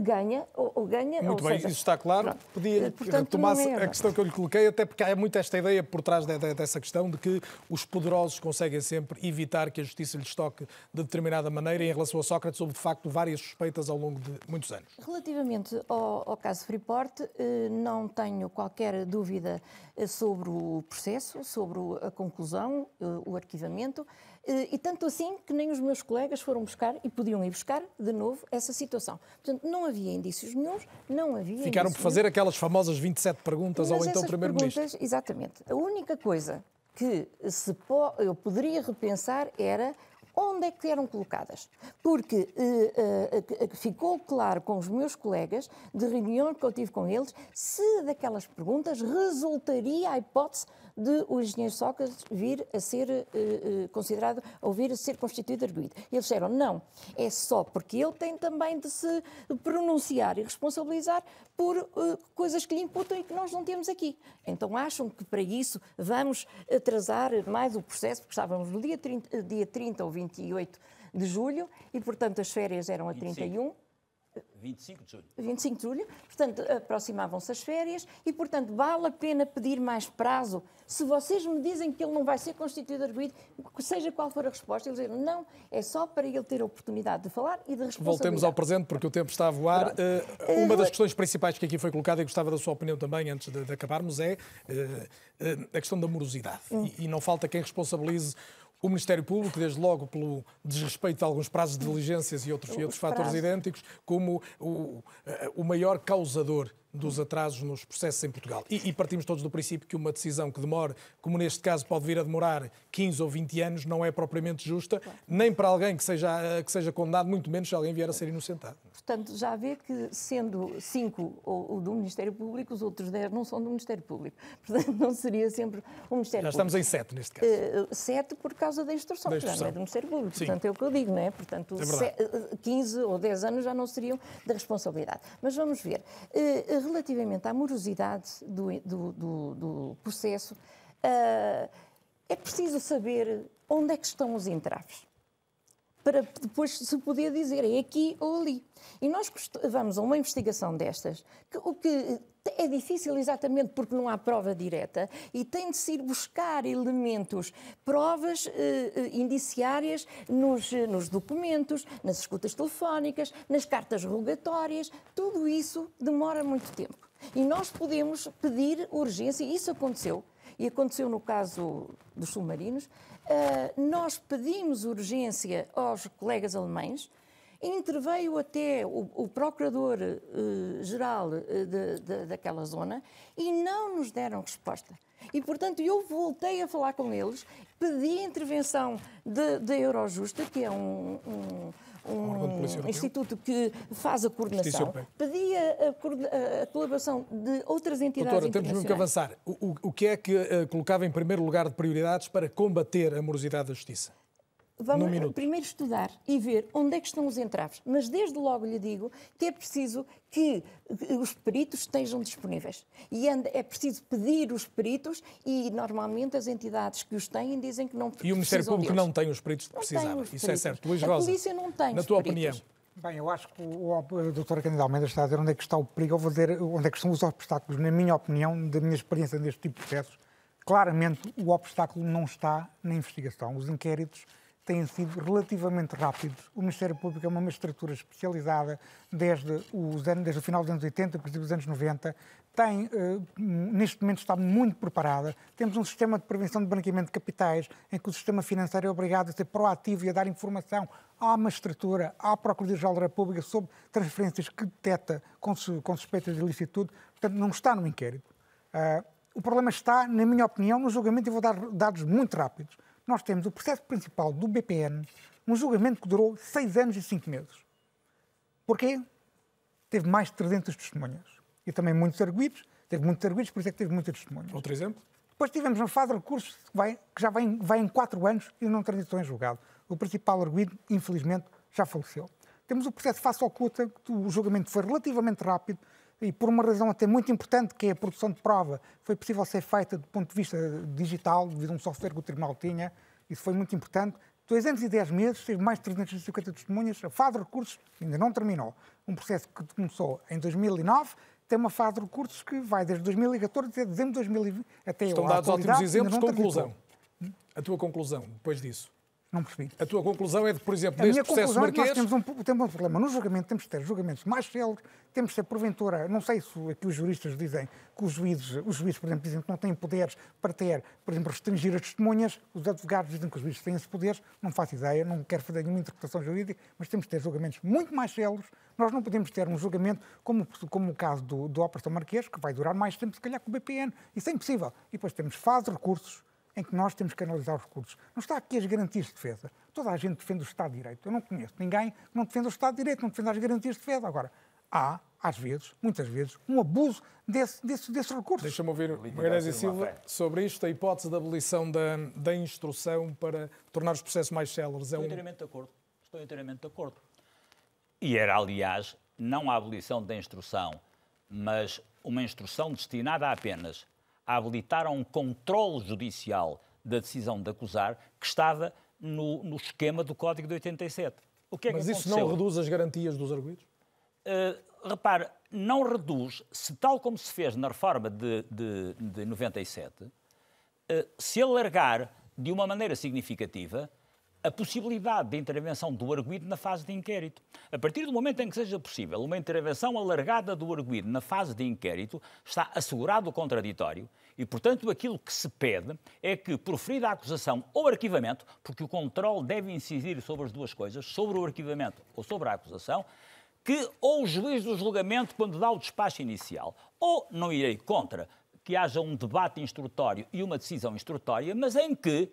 ganha ou, ou ganha. Muito ou bem, seja, isso está claro. Pronto. Podia retomar é a questão que eu lhe coloquei, até porque há muito esta ideia por trás de, de, dessa questão de que os poderosos conseguem sempre evitar que a justiça lhes toque de determinada maneira. E em relação a Sócrates, houve de facto várias suspeitas ao longo de muitos anos. Relativamente ao, ao caso Freeport, eh, não tenho qualquer dúvida eh, sobre o processo, sobre a conclusão, eh, o arquivamento. Eh, e tanto assim que nem os meus colegas foram buscar e podiam ir buscar de novo essa situação. Portanto, não havia indícios nenhums, não havia. Ficaram por fazer nenhum. aquelas famosas 27 perguntas Mas ao então Primeiro-Ministro. Exatamente. A única coisa que se po eu poderia repensar era onde é que eram colocadas? Porque eh, eh, ficou claro com os meus colegas, de reunião que eu tive com eles, se daquelas perguntas resultaria a hipótese de o engenheiro Sócrates vir a ser eh, considerado, ou vir a ser constituído arguído. Eles disseram, não, é só porque ele tem também de se pronunciar e responsabilizar por uh, coisas que lhe imputam e que nós não temos aqui. Então acham que para isso vamos atrasar mais o processo, porque estávamos no dia 30, dia 30 ou 28 de julho e, portanto, as férias eram a 31. 25 de julho. 25 de julho, portanto, aproximavam-se as férias e, portanto, vale a pena pedir mais prazo. Se vocês me dizem que ele não vai ser constituído arguído, seja qual for a resposta, eles dizem não, é só para ele ter a oportunidade de falar e de responder. Voltemos ao presente, porque o tempo está a voar. Uh, uma das questões principais que aqui foi colocada, e gostava da sua opinião também, antes de, de acabarmos, é uh, uh, a questão da morosidade. Hum. E, e não falta quem responsabilize o Ministério Público, desde logo pelo desrespeito a alguns prazos de diligências e outros, e outros fatores idênticos, como o, o maior causador dos atrasos nos processos em Portugal. E, e, partimos todos do princípio que uma decisão que demore, como neste caso pode vir a demorar 15 ou 20 anos, não é propriamente justa, nem para alguém que seja, que seja condenado, muito menos se alguém vier a ser inocentado. Portanto, já vê que, sendo cinco o, do Ministério Público, os outros 10 não são do Ministério Público. Portanto, não seria sempre o Ministério já Público. Já estamos em sete, neste caso. Uh, sete por causa da instrução, da instrução. que já não é do Ministério Público. Sim. Portanto, é o que eu digo, não é? Portanto, é 15 ou 10 anos já não seriam da responsabilidade. Mas vamos ver. Uh, relativamente à morosidade do, do, do, do processo, uh, é preciso saber onde é que estão os entraves para depois se poder dizer é aqui ou ali. E nós vamos a uma investigação destas, que, o que é difícil exatamente porque não há prova direta e tem de se ir buscar elementos, provas eh, eh indiciárias nos, eh, nos documentos, nas escutas telefónicas, nas cartas rogatórias. Tudo isso demora muito tempo. E nós podemos pedir urgência, e isso aconteceu, e aconteceu no caso dos submarinos, uh, nós pedimos urgência aos colegas alemães, interveio até o, o procurador-geral uh, uh, daquela zona e não nos deram resposta. E, portanto, eu voltei a falar com eles, pedi a intervenção da Eurojusta, que é um, um um instituto que faz a coordenação, pedia a, a, colaboração de outras entidades Doutora, temos mesmo que avançar. O, o, o que é que uh, colocava em primeiro lugar de prioridades para combater a morosidade da justiça? Vamos primeiro estudar e ver onde é que estão os entraves. Mas desde logo lhe digo que é preciso que os peritos estejam disponíveis. E é preciso pedir os peritos e normalmente as entidades que os têm dizem que não precisam E o Ministério Público deles. não tem os peritos que precisavam. Isso peritos. é certo. Luís Rosa, a polícia não tem na tua opinião. Bem, eu acho que o, a doutora Candida Almeida está a dizer onde é que está o perigo. Eu vou dizer onde é que estão os obstáculos. Na minha opinião, da minha experiência neste tipo de processos, claramente o obstáculo não está na investigação. Os inquéritos têm sido relativamente rápidos. O Ministério Público é uma magistratura especializada desde, os anos, desde o final dos anos 80, princípio dos anos 90. Tem, eh, neste momento, está muito preparada. Temos um sistema de prevenção de branqueamento de capitais, em que o sistema financeiro é obrigado a ser proativo e a dar informação à magistratura, à Procuradoria-Geral da República sobre transferências que detecta com, suspeitas de ilicitude. Portanto, não está no inquérito. Uh, o problema está, na minha opinião, no julgamento, e vou dar dados muito rápidos nós temos o processo principal do BPN, um julgamento que durou seis anos e cinco meses. Porquê? Teve mais de 300 testemunhas. E também muitos arguidos. Teve muitos arguidos, por isso é que teve muitas testemunhas. Outro exemplo? Depois tivemos uma fase de recursos que, vai, que já vem, vai em quatro anos e não transitou em julgado. O principal arguido, infelizmente, já faleceu. Temos o processo face oculta, que o julgamento foi relativamente rápido, e por uma razão até muito importante, que é a produção de prova, foi possível ser feita do ponto de vista digital, devido a um software que o Tribunal tinha, isso foi muito importante. Dois anos e dez meses, teve mais de 350 testemunhas, a fase de recursos ainda não terminou. Um processo que começou em 2009, tem uma fase de recursos que vai desde 2014 até dezembro de 2020. Até Estão dados ótimos exemplos. Conclusão. A tua conclusão, depois disso? Não percebi. A tua conclusão é de, por exemplo, neste processo marquês... É nós temos um, temos um problema. No julgamento temos de ter julgamentos mais céleres, temos de ter, porventura, não sei se aqui os juristas dizem que os juízes, os juízes, por exemplo, dizem que não têm poderes para ter, por exemplo, restringir as testemunhas, os advogados dizem que os juízes têm esses poderes, não faço ideia, não quero fazer nenhuma interpretação jurídica, mas temos de ter julgamentos muito mais céleres. Nós não podemos ter um julgamento como, como o caso do, do Operação Marquês, que vai durar mais tempo, se calhar, que o BPN. Isso é impossível. E depois temos fase de recursos, em que nós temos que analisar os recursos. Não está aqui as garantias de defesa. Toda a gente defende o Estado de Direito. Eu não conheço ninguém que não defenda o Estado de Direito, não defenda as garantias de defesa. Agora, há, às vezes, muitas vezes, um abuso desse, desse, desses recursos. Deixa-me ouvir Magalhães e Silva sobre isto, a hipótese da abolição da, da instrução para tornar os processos mais céleres. É Estou um... inteiramente de acordo. Estou inteiramente de acordo. E era, aliás, não a abolição da instrução, mas uma instrução destinada apenas a habilitar a um controle judicial da decisão de acusar que estava no, no esquema do Código de 87. O que é Mas que isso não reduz as garantias dos arguidos? Uh, repare, não reduz, se tal como se fez na reforma de, de, de 97, uh, se alargar de uma maneira significativa a possibilidade de intervenção do arguido na fase de inquérito. A partir do momento em que seja possível uma intervenção alargada do arguido na fase de inquérito, está assegurado o contraditório e, portanto, aquilo que se pede é que, proferida a acusação ou arquivamento, porque o controle deve incidir sobre as duas coisas, sobre o arquivamento ou sobre a acusação, que ou o juiz do julgamento, quando dá o despacho inicial, ou não irei contra que haja um debate instrutório e uma decisão instrutória, mas em que,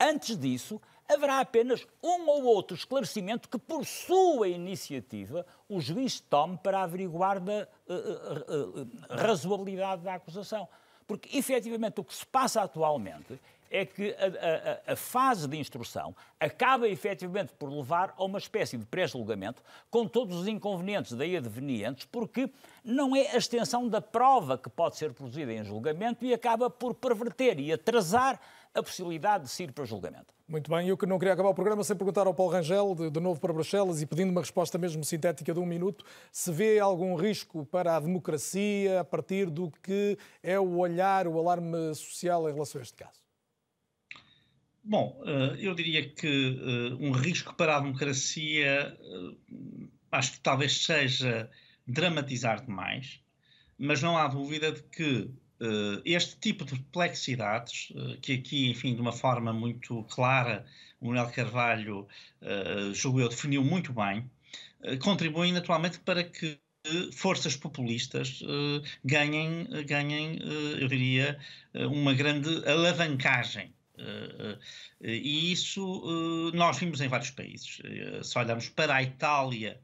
antes disso, haverá apenas um ou outro esclarecimento que, por sua iniciativa, o juiz tome para averiguar da uh, uh, uh, razoabilidade da acusação. Porque, efetivamente, o que se passa atualmente é que a, a, a, fase de instrução acaba efetivamente por levar a uma espécie de pré-julgamento com todos os inconvenientes daí advenientes, porque não é a extensão da prova que pode ser produzida em julgamento e acaba por perverter e atrasar a possibilidade de se ir para julgamento. Muito bem, eu que não queria acabar o programa sem perguntar ao Paulo Rangel, de, de novo para Bruxelas, e pedindo uma resposta mesmo sintética de um minuto, se vê algum risco para a democracia a partir do que é o olhar, o alarme social em relação a este caso? Bom, eu diria que um risco para a democracia acho que talvez seja dramatizar demais, mas não há dúvida de que este tipo de perplexidades, que aqui, enfim, de uma forma muito clara, o Manuel Carvalho, julgo eu, definiu muito bem, contribuem naturalmente para que forças populistas ganhem, ganhem eu diria, uma grande alavancagem e isso nós vimos em vários países. Se olharmos para a Itália,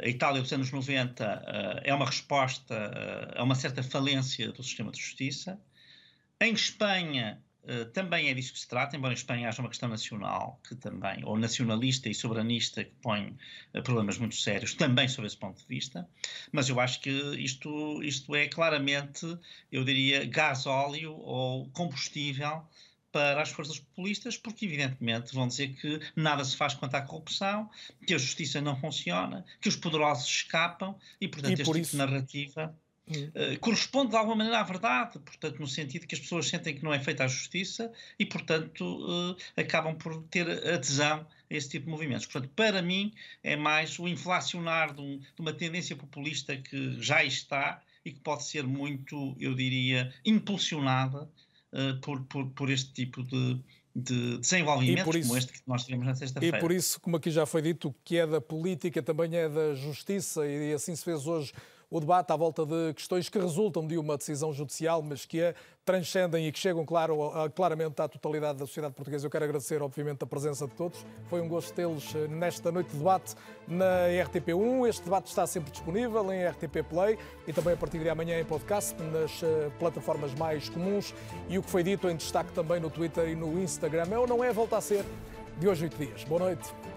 a Itália dos anos 90 é uma resposta a uma certa falência do sistema de justiça. Em Espanha também é disso que se trata, embora em Espanha haja uma questão nacional que também, ou nacionalista e soberanista, que põe problemas muito sérios também sob esse ponto de vista, mas eu acho que isto, isto é claramente, eu diria, gás óleo ou combustível para as forças populistas, porque evidentemente vão dizer que nada se faz quanto à corrupção, que a justiça não funciona, que os poderosos escapam e, portanto, E este por tipo isso- de narrativa Uh, corresponde de alguma maneira à verdade, portanto, no sentido que as pessoas sentem que não é feita a justiça e, portanto, uh, acabam por ter adesão a esse tipo de movimentos. Portanto, para mim, é mais o inflacionar de, um- de uma tendência populista que já está e que pode ser muito, eu diria, impulsionada uh, por, por, por este tipo de, de desenvolvimentos isso- como este que nós tivemos na E sexta-feira. por isso, como aqui já foi dito, o que é da política também é da justiça, e assim se fez hoje o debate à volta de questões que resultam de uma decisão judicial, mas que a transcendem e que chegam claro, claramente à totalidade da sociedade portuguesa. Eu quero agradecer, obviamente, a presença de todos. Foi um gosto tê-los eh, nesta noite de debate na RTP1. Este debate está sempre disponível em RTP Play e também a partir de amanhã em podcast nas eh, plataformas mais comuns. E o que foi dito em destaque também no Twitter e no Instagram é ou não é, volta a ser de hoje oito dias. Boa noite.